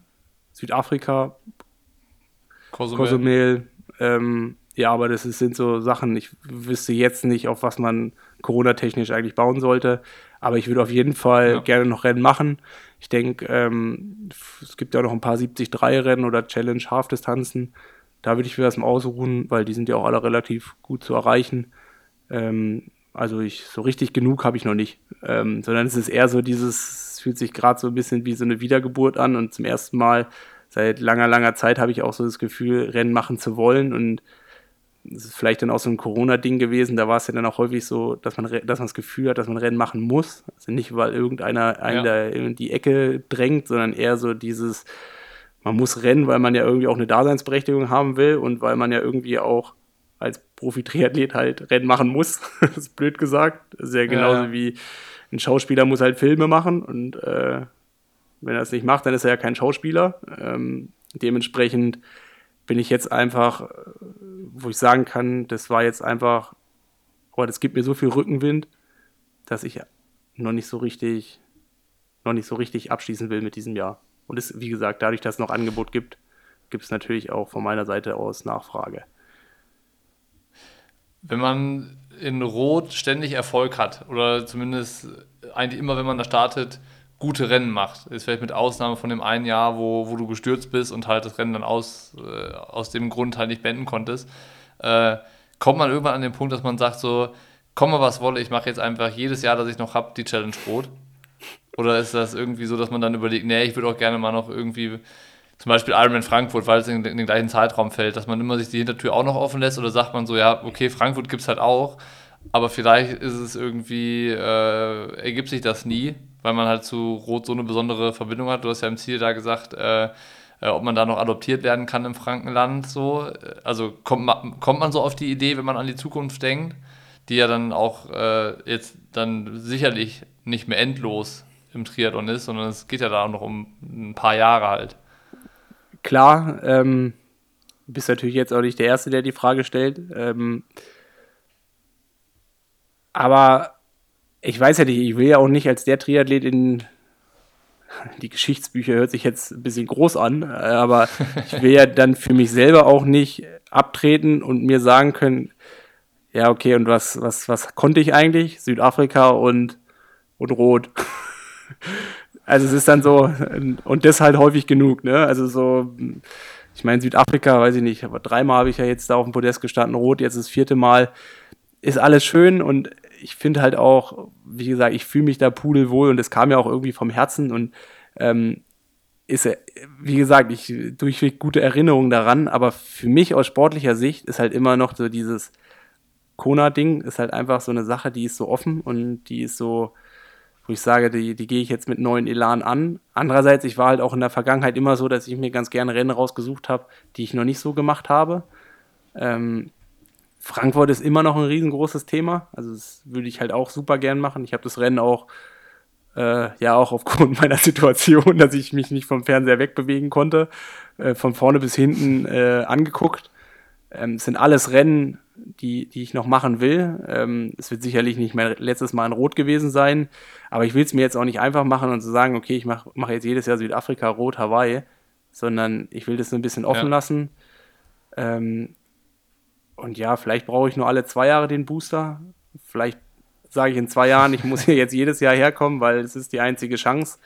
Südafrika, Cozumel. Cozumel. Ähm, ja, aber das ist, sind so Sachen, ich wüsste jetzt nicht, auf was man Corona-technisch eigentlich bauen sollte. Aber ich würde auf jeden Fall ja. gerne noch Rennen machen. Ich denke, ähm, es gibt ja noch ein paar 70-3-Rennen oder Challenge Halfdistanzen. Da würde ich mir das mal ausruhen, weil die sind ja auch alle relativ gut zu erreichen. Ähm, also ich so richtig genug habe ich noch nicht. Ähm, sondern es ist eher so dieses, es fühlt sich gerade so ein bisschen wie so eine Wiedergeburt an und zum ersten Mal seit langer, langer Zeit habe ich auch so das Gefühl, Rennen machen zu wollen und das ist vielleicht dann auch so ein Corona-Ding gewesen, da war es ja dann auch häufig so, dass man, dass man das Gefühl hat, dass man Rennen machen muss. Also nicht, weil irgendeiner einen ja. da in die Ecke drängt, sondern eher so dieses, man muss rennen, weil man ja irgendwie auch eine Daseinsberechtigung haben will und weil man ja irgendwie auch als Profi-Triathlet halt Rennen machen muss. das ist blöd gesagt. Das ist ja genauso ja. wie ein Schauspieler muss halt Filme machen und äh, wenn er es nicht macht, dann ist er ja kein Schauspieler. Ähm, dementsprechend bin ich jetzt einfach, wo ich sagen kann, das war jetzt einfach, oh, das gibt mir so viel Rückenwind, dass ich noch nicht so richtig, noch nicht so richtig abschließen will mit diesem Jahr. Und es, wie gesagt, dadurch, dass es noch Angebot gibt, gibt es natürlich auch von meiner Seite aus Nachfrage. Wenn man in Rot ständig Erfolg hat, oder zumindest eigentlich immer, wenn man da startet, gute Rennen macht. Ist vielleicht mit Ausnahme von dem einen Jahr, wo, wo du gestürzt bist und halt das Rennen dann aus, äh, aus dem Grund halt nicht beenden konntest, äh, kommt man irgendwann an den Punkt, dass man sagt so, komme was wolle, ich mache jetzt einfach jedes Jahr, das ich noch habe, die Challenge Rot. Oder ist das irgendwie so, dass man dann überlegt, nee, ich würde auch gerne mal noch irgendwie zum Beispiel Ironman Frankfurt, weil es in, in, den gleichen Zeitraum fällt, dass man immer sich die Hintertür auch noch offen lässt oder sagt man so, ja, okay, Frankfurt gibt es halt auch, aber vielleicht ist es irgendwie, äh, ergibt sich das nie weil man halt zu Rot so eine besondere Verbindung hat. Du hast ja im Ziel da gesagt, äh, äh, ob man da noch adoptiert werden kann im Frankenland. So. Also kommt man, kommt man so auf die Idee, wenn man an die Zukunft denkt, die ja dann auch äh, jetzt dann sicherlich nicht mehr endlos im Triathlon ist, sondern es geht ja da auch noch um ein paar Jahre halt. Klar, ähm, bist natürlich jetzt auch nicht der Erste, der die Frage stellt. Ähm, aber ich weiß ja nicht, ich will ja auch nicht als der Triathlet in die Geschichtsbücher hört sich jetzt ein bisschen groß an, aber ich will ja dann für mich selber auch nicht abtreten und mir sagen können, ja, okay, und was, was, was konnte ich eigentlich? Südafrika und, und Rot. Also es ist dann so, und das halt häufig genug, ne? Also so, ich meine, Südafrika, weiß ich nicht, aber dreimal habe ich ja jetzt da auf dem Podest gestanden, Rot, jetzt das vierte Mal. Ist alles schön und ich finde halt auch, wie gesagt, ich fühle mich da pudelwohl und es kam ja auch irgendwie vom Herzen und ähm, ist, wie gesagt, ich durchweg gute Erinnerungen daran, aber für mich aus sportlicher Sicht ist halt immer noch so dieses Kona-Ding, ist halt einfach so eine Sache, die ist so offen und die ist so, wo ich sage, die, die gehe ich jetzt mit neuen Elan an. Andererseits, ich war halt auch in der Vergangenheit immer so, dass ich mir ganz gerne Rennen rausgesucht habe, die ich noch nicht so gemacht habe. Ähm, Frankfurt ist immer noch ein riesengroßes Thema. Also das würde ich halt auch super gern machen. Ich habe das Rennen auch, äh, ja auch aufgrund meiner Situation, dass ich mich nicht vom Fernseher wegbewegen konnte, äh, von vorne bis hinten äh, angeguckt. Ähm, es sind alles Rennen, die, die ich noch machen will. Ähm, es wird sicherlich nicht mein letztes Mal in Rot gewesen sein, aber ich will es mir jetzt auch nicht einfach machen und zu so sagen, okay, ich mache mach jetzt jedes Jahr Südafrika, Rot, Hawaii, sondern ich will das so ein bisschen offen ja. lassen. Ähm, und ja, vielleicht brauche ich nur alle zwei Jahre den Booster. Vielleicht sage ich in zwei Jahren, ich muss hier jetzt jedes Jahr herkommen, weil es ist die einzige Chance.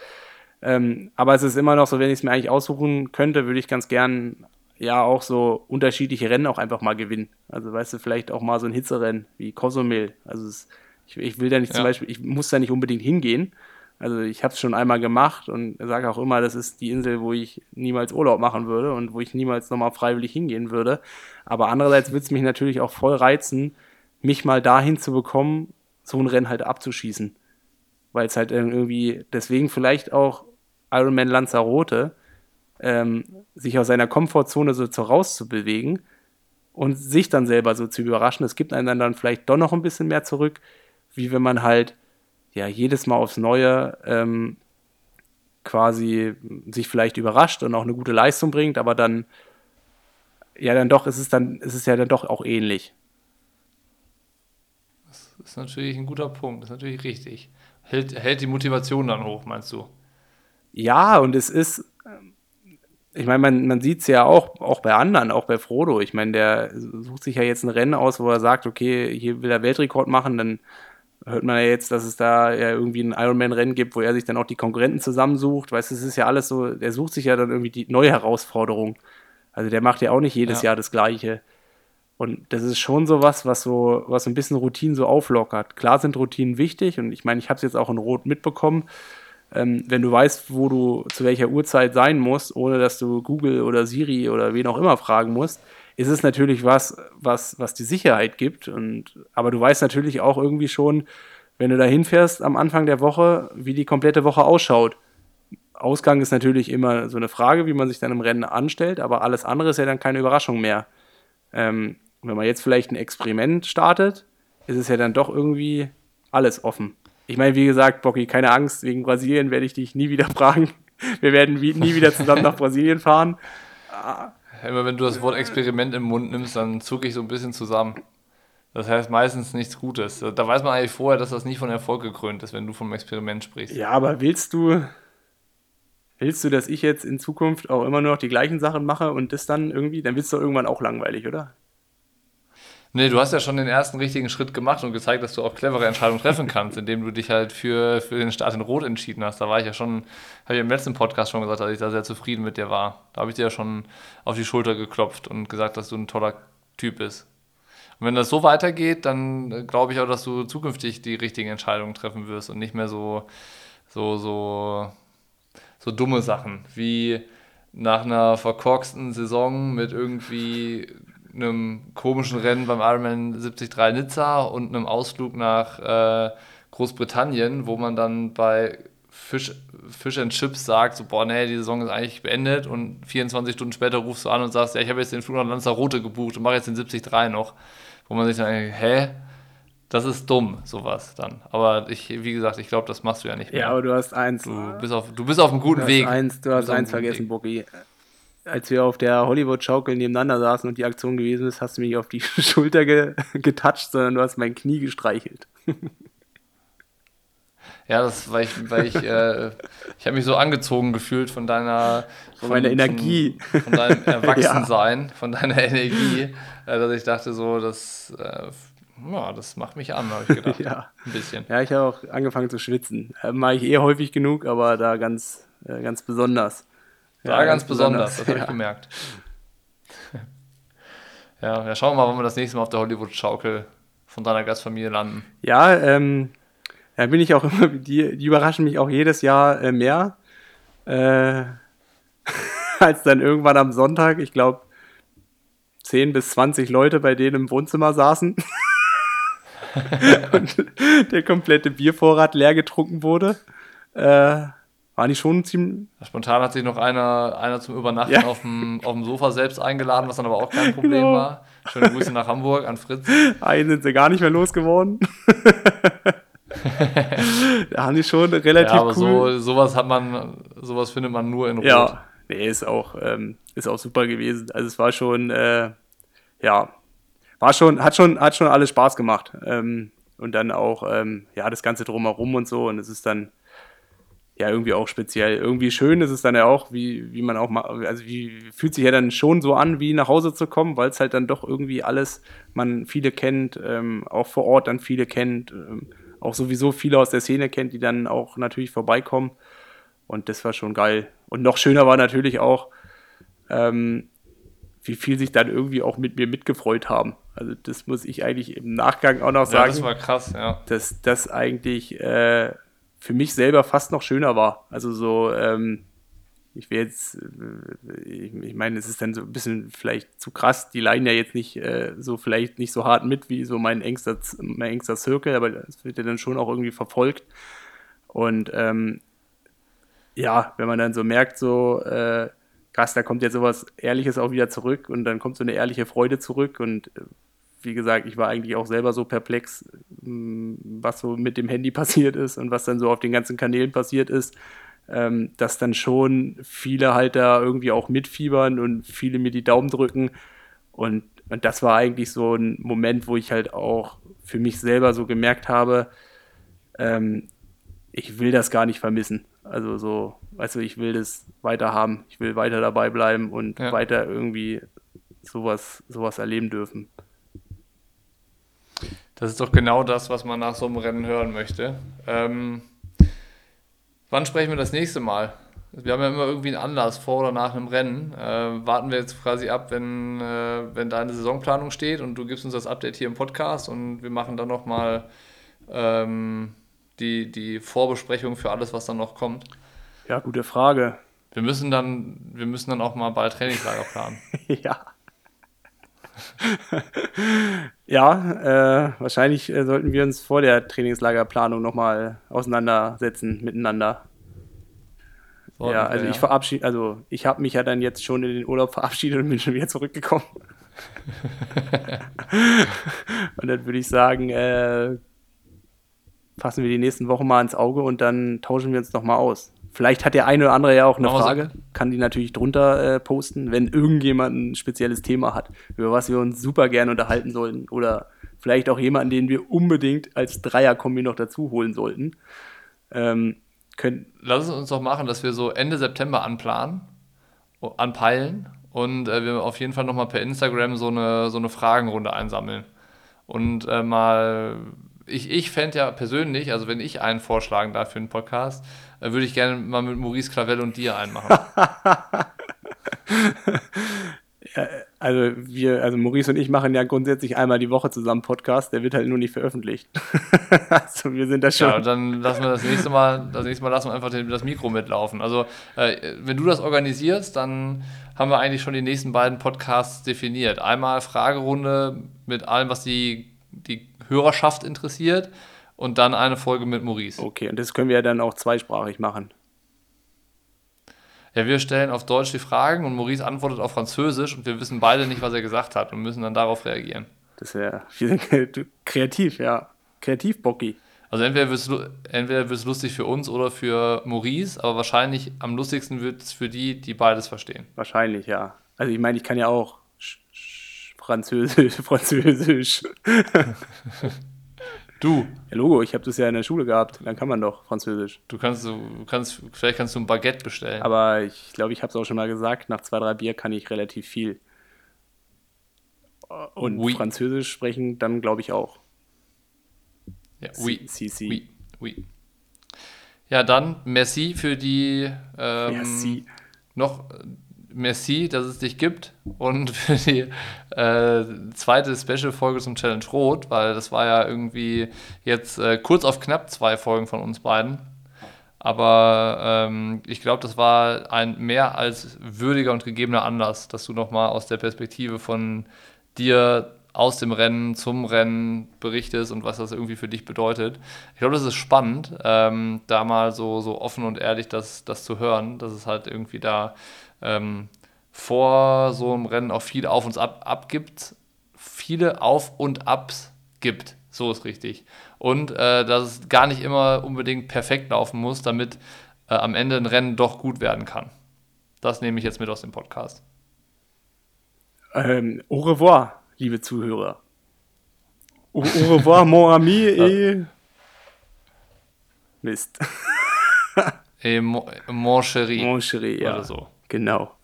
Ähm, aber es ist immer noch so, wenn ich es mir eigentlich aussuchen könnte, würde ich ganz gern ja auch so unterschiedliche Rennen auch einfach mal gewinnen. Also weißt du, vielleicht auch mal so ein Hitzerennen wie Cozumel. Also es, ich, ich, will da nicht ja. zum Beispiel, ich muss da nicht unbedingt hingehen. Also ich habe es schon einmal gemacht und sage auch immer, das ist die Insel, wo ich niemals Urlaub machen würde und wo ich niemals nochmal freiwillig hingehen würde. Aber andererseits würde es mich natürlich auch voll reizen, mich mal dahin zu bekommen, so ein Rennen halt abzuschießen. Weil es halt irgendwie, deswegen vielleicht auch Ironman Lanzarote, ähm, sich aus seiner Komfortzone so, so rauszubewegen und sich dann selber so zu überraschen. Es gibt einen dann vielleicht doch noch ein bisschen mehr zurück, wie wenn man halt ja jedes Mal aufs Neue ähm, quasi sich vielleicht überrascht und auch eine gute Leistung bringt, aber dann ja dann doch ist es dann ist es ja dann doch auch ähnlich. Das ist natürlich ein guter Punkt, das ist natürlich richtig. Hält, hält die Motivation dann hoch, meinst du? Ja, und es ist, ich meine, man, man sieht es ja auch, auch bei anderen, auch bei Frodo. Ich meine, der sucht sich ja jetzt ein Rennen aus, wo er sagt, okay, hier will er Weltrekord machen, dann hört man ja jetzt, dass es da ja irgendwie ein Ironman-Rennen gibt, wo er sich dann auch die Konkurrenten zusammensucht. Weißt du, es ist ja alles so, der sucht sich ja dann irgendwie die neue Herausforderung. Also der macht ja auch nicht jedes ja. Jahr das Gleiche. Und das ist schon so was, was so, was ein bisschen Routinen so auflockert. Klar sind Routinen wichtig und ich meine, ich habe es jetzt auch in Rot mitbekommen ähm, wenn du weißt, wo du zu welcher Uhrzeit sein musst, ohne dass du Google oder Siri oder wen auch immer fragen musst, ist es natürlich was, was, was die Sicherheit gibt. Und, aber du weißt natürlich auch irgendwie schon, wenn du da hinfährst am Anfang der Woche, wie die komplette Woche ausschaut. Ausgang ist natürlich immer so eine Frage, wie man sich dann im Rennen anstellt, aber alles andere ist ja dann keine Überraschung mehr. Ähm, wenn man jetzt vielleicht ein Experiment startet, ist es ja dann doch irgendwie alles offen. Ich meine, wie gesagt, Bocky, keine Angst, wegen Brasilien werde ich dich nie wieder fragen. Wir werden wie, nie wieder zusammen nach Brasilien fahren. Immer wenn du das Wort Experiment im Mund nimmst, dann zucke ich so ein bisschen zusammen. Das heißt meistens nichts Gutes. Da weiß man eigentlich vorher, dass das nicht von Erfolg gekrönt ist, wenn du vom Experiment sprichst. Ja, aber willst du, willst du, dass ich jetzt in Zukunft auch immer nur noch die gleichen Sachen mache und das dann irgendwie, dann wird es doch irgendwann auch langweilig, oder? Nee, du hast ja schon den ersten richtigen Schritt gemacht und gezeigt, dass du auch clevere Entscheidungen treffen kannst, indem du dich halt für, für den Start in Rot entschieden hast. Da war ich ja schon, habe ich im letzten Podcast schon gesagt, dass ich da sehr zufrieden mit dir war. Da habe ich dir ja schon auf die Schulter geklopft und gesagt, dass du ein toller Typ bist. Und wenn das so weitergeht, dann äh, glaube ich auch, dass du zukünftig die richtigen Entscheidungen treffen wirst und nicht mehr so, so, so, so dumme Sachen wie nach einer verkorksten Saison mit irgendwie einem komischen Rennen beim Ironman 73 Nizza und einem Ausflug nach äh, Großbritannien, wo man dann bei Fish, Fish and Chips sagt, so, boah, nee, die Saison ist eigentlich beendet und 24 Stunden später rufst du an und sagst, ja, ich habe jetzt den Flug nach Lanzarote gebucht und mache jetzt den 73 noch, wo man sich dann denkt, hä? Das ist dumm, sowas dann. Aber ich, wie gesagt, ich glaube, das machst du ja nicht mehr. Ja, aber du hast eins. Du bist auf, du bist auf einem guten du Weg. Eins, du, du hast eins vergessen, Boogie als wir auf der Hollywood-Schaukel nebeneinander saßen und die Aktion gewesen ist, hast du mich auf die Schulter ge getatscht, sondern du hast mein Knie gestreichelt. Ja, das, weil ich, weil ich, äh, ich habe mich so angezogen gefühlt von deiner, von, meiner Energie, von, von deinem Erwachsensein, ja. von deiner Energie, äh, dass ich dachte so, das, äh, ja, das macht mich an, habe ich gedacht. ja. Ein bisschen. Ja, ich habe auch angefangen zu schwitzen. Äh, Mache ich eh häufig genug, aber da ganz, äh, ganz besonders. Ja, ganz, ganz besonders, besonders, das habe ja. ich gemerkt. ja, ja, schauen wir mal, wann wir das nächste Mal auf der Hollywood-Schaukel von deiner Gastfamilie landen. Ja, ähm, da bin ich auch immer, die, die überraschen mich auch jedes Jahr äh, mehr. Äh, als dann irgendwann am Sonntag, ich glaube, 10 bis 20 Leute bei denen im Wohnzimmer saßen. und der komplette Biervorrat leer getrunken wurde. Äh, waren die schon ziemlich. Spontan hat sich noch einer, einer zum Übernachten ja. auf, dem, auf dem Sofa selbst eingeladen, was dann aber auch kein Problem genau. war. Schöne Grüße nach Hamburg an Fritz. Einen sind sie gar nicht mehr losgeworden. da haben die schon relativ ja, aber cool. so, sowas hat man, sowas findet man nur in Rot. Ja, nee, ist auch, ähm, ist auch super gewesen. Also es war schon, äh, ja, war schon, hat schon, hat schon alles Spaß gemacht. Ähm, und dann auch, ähm, ja, das Ganze drumherum und so. Und es ist dann, ja, irgendwie auch speziell. Irgendwie schön ist es dann ja auch, wie, wie man auch mal, also wie fühlt sich ja dann schon so an, wie nach Hause zu kommen, weil es halt dann doch irgendwie alles, man viele kennt, ähm, auch vor Ort dann viele kennt, ähm, auch sowieso viele aus der Szene kennt, die dann auch natürlich vorbeikommen. Und das war schon geil. Und noch schöner war natürlich auch, ähm, wie viel sich dann irgendwie auch mit mir mitgefreut haben. Also das muss ich eigentlich im Nachgang auch noch sagen. Ja, das war krass, ja. Dass das eigentlich äh, für mich selber fast noch schöner war. Also so, ähm, ich will jetzt, äh, ich, ich meine, es ist dann so ein bisschen vielleicht zu krass, die leiden ja jetzt nicht äh, so vielleicht nicht so hart mit wie so mein engster, mein engster Circle, aber es wird ja dann schon auch irgendwie verfolgt. Und ähm, ja, wenn man dann so merkt, so, äh, krass, da kommt jetzt sowas Ehrliches auch wieder zurück und dann kommt so eine ehrliche Freude zurück und äh, wie gesagt, ich war eigentlich auch selber so perplex, mm, was so mit dem Handy passiert ist und was dann so auf den ganzen Kanälen passiert ist, ähm, dass dann schon viele halt da irgendwie auch mitfiebern und viele mir die Daumen drücken. Und, und das war eigentlich so ein Moment, wo ich halt auch für mich selber so gemerkt habe, ähm, ich will das gar nicht vermissen. Also so, du, ich will das weiter haben, ich will weiter dabei bleiben und ja. weiter irgendwie sowas, sowas erleben dürfen. Das ist doch genau das, was man nach so einem Rennen hören möchte. Ähm, wann sprechen wir das nächste Mal? Wir haben ja immer irgendwie einen Anlass vor oder nach einem Rennen. Äh, warten wir jetzt quasi ab, wenn, äh, wenn deine Saisonplanung steht und du gibst uns das Update hier im Podcast und wir machen dann nochmal ähm, die, die Vorbesprechung für alles, was dann noch kommt. Ja, gute Frage. Wir müssen dann, wir müssen dann auch mal bald Trainingslager planen. ja. ja, äh, wahrscheinlich äh, sollten wir uns vor der Trainingslagerplanung nochmal auseinandersetzen miteinander. Sollten ja, also wir, ich ja. verabschiede, also ich habe mich ja dann jetzt schon in den Urlaub verabschiedet und bin schon wieder zurückgekommen. und dann würde ich sagen, äh, fassen wir die nächsten Wochen mal ins Auge und dann tauschen wir uns nochmal aus. Vielleicht hat der eine oder andere ja auch eine Frage, kann die natürlich drunter äh, posten, wenn irgendjemand ein spezielles Thema hat, über was wir uns super gerne unterhalten sollten. Oder vielleicht auch jemanden, den wir unbedingt als Dreierkombi noch dazu holen sollten. Ähm, können Lass es uns doch machen, dass wir so Ende September anplanen, anpeilen und äh, wir auf jeden Fall nochmal per Instagram so eine, so eine Fragenrunde einsammeln. Und äh, mal ich, ich fände ja persönlich, also wenn ich einen vorschlagen darf für einen Podcast, äh, würde ich gerne mal mit Maurice Clavel und dir einen machen. ja, also wir, also Maurice und ich machen ja grundsätzlich einmal die Woche zusammen Podcast, der wird halt nur nicht veröffentlicht. also wir sind da schon. Ja, dann lassen wir das nächste Mal, das nächste Mal lassen wir einfach das Mikro mitlaufen. Also äh, wenn du das organisierst, dann haben wir eigentlich schon die nächsten beiden Podcasts definiert. Einmal Fragerunde mit allem, was die, die Hörerschaft interessiert und dann eine Folge mit Maurice. Okay, und das können wir ja dann auch zweisprachig machen. Ja, wir stellen auf Deutsch die Fragen und Maurice antwortet auf Französisch und wir wissen beide nicht, was er gesagt hat und müssen dann darauf reagieren. Das wäre kreativ, ja. Kreativ, Bocky. Also entweder wird es entweder lustig für uns oder für Maurice, aber wahrscheinlich am lustigsten wird es für die, die beides verstehen. Wahrscheinlich, ja. Also ich meine, ich kann ja auch Französisch. Französisch. Du. Ja, Logo, ich habe das ja in der Schule gehabt. Dann kann man doch Französisch. Du kannst, du kannst, vielleicht kannst du ein Baguette bestellen. Aber ich glaube, ich habe es auch schon mal gesagt, nach zwei, drei Bier kann ich relativ viel. Und oui. Französisch sprechen, dann glaube ich auch. Ja, oui. Si, si. oui. oui. Ja, dann merci für die ähm, merci. noch merci, dass es dich gibt und für die äh, zweite Special-Folge zum Challenge Rot, weil das war ja irgendwie jetzt äh, kurz auf knapp zwei Folgen von uns beiden. Aber ähm, ich glaube, das war ein mehr als würdiger und gegebener Anlass, dass du nochmal aus der Perspektive von dir aus dem Rennen zum Rennen berichtest und was das irgendwie für dich bedeutet. Ich glaube, das ist spannend, ähm, da mal so, so offen und ehrlich das, das zu hören, dass es halt irgendwie da ähm, vor so einem Rennen auch viel Auf und Ab abgibt, viele Auf und Abs gibt. So ist richtig. Und äh, dass es gar nicht immer unbedingt perfekt laufen muss, damit äh, am Ende ein Rennen doch gut werden kann. Das nehme ich jetzt mit aus dem Podcast. Ähm, au revoir. liebe Zuhörer. Au, au revoir, mon ami. Et... Mist. Et mon, mon chéri. Mon chéri, ja. Oder so. Genau.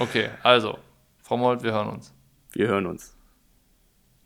Okay, also, Frau Molt, wir hören uns. Wir hören uns.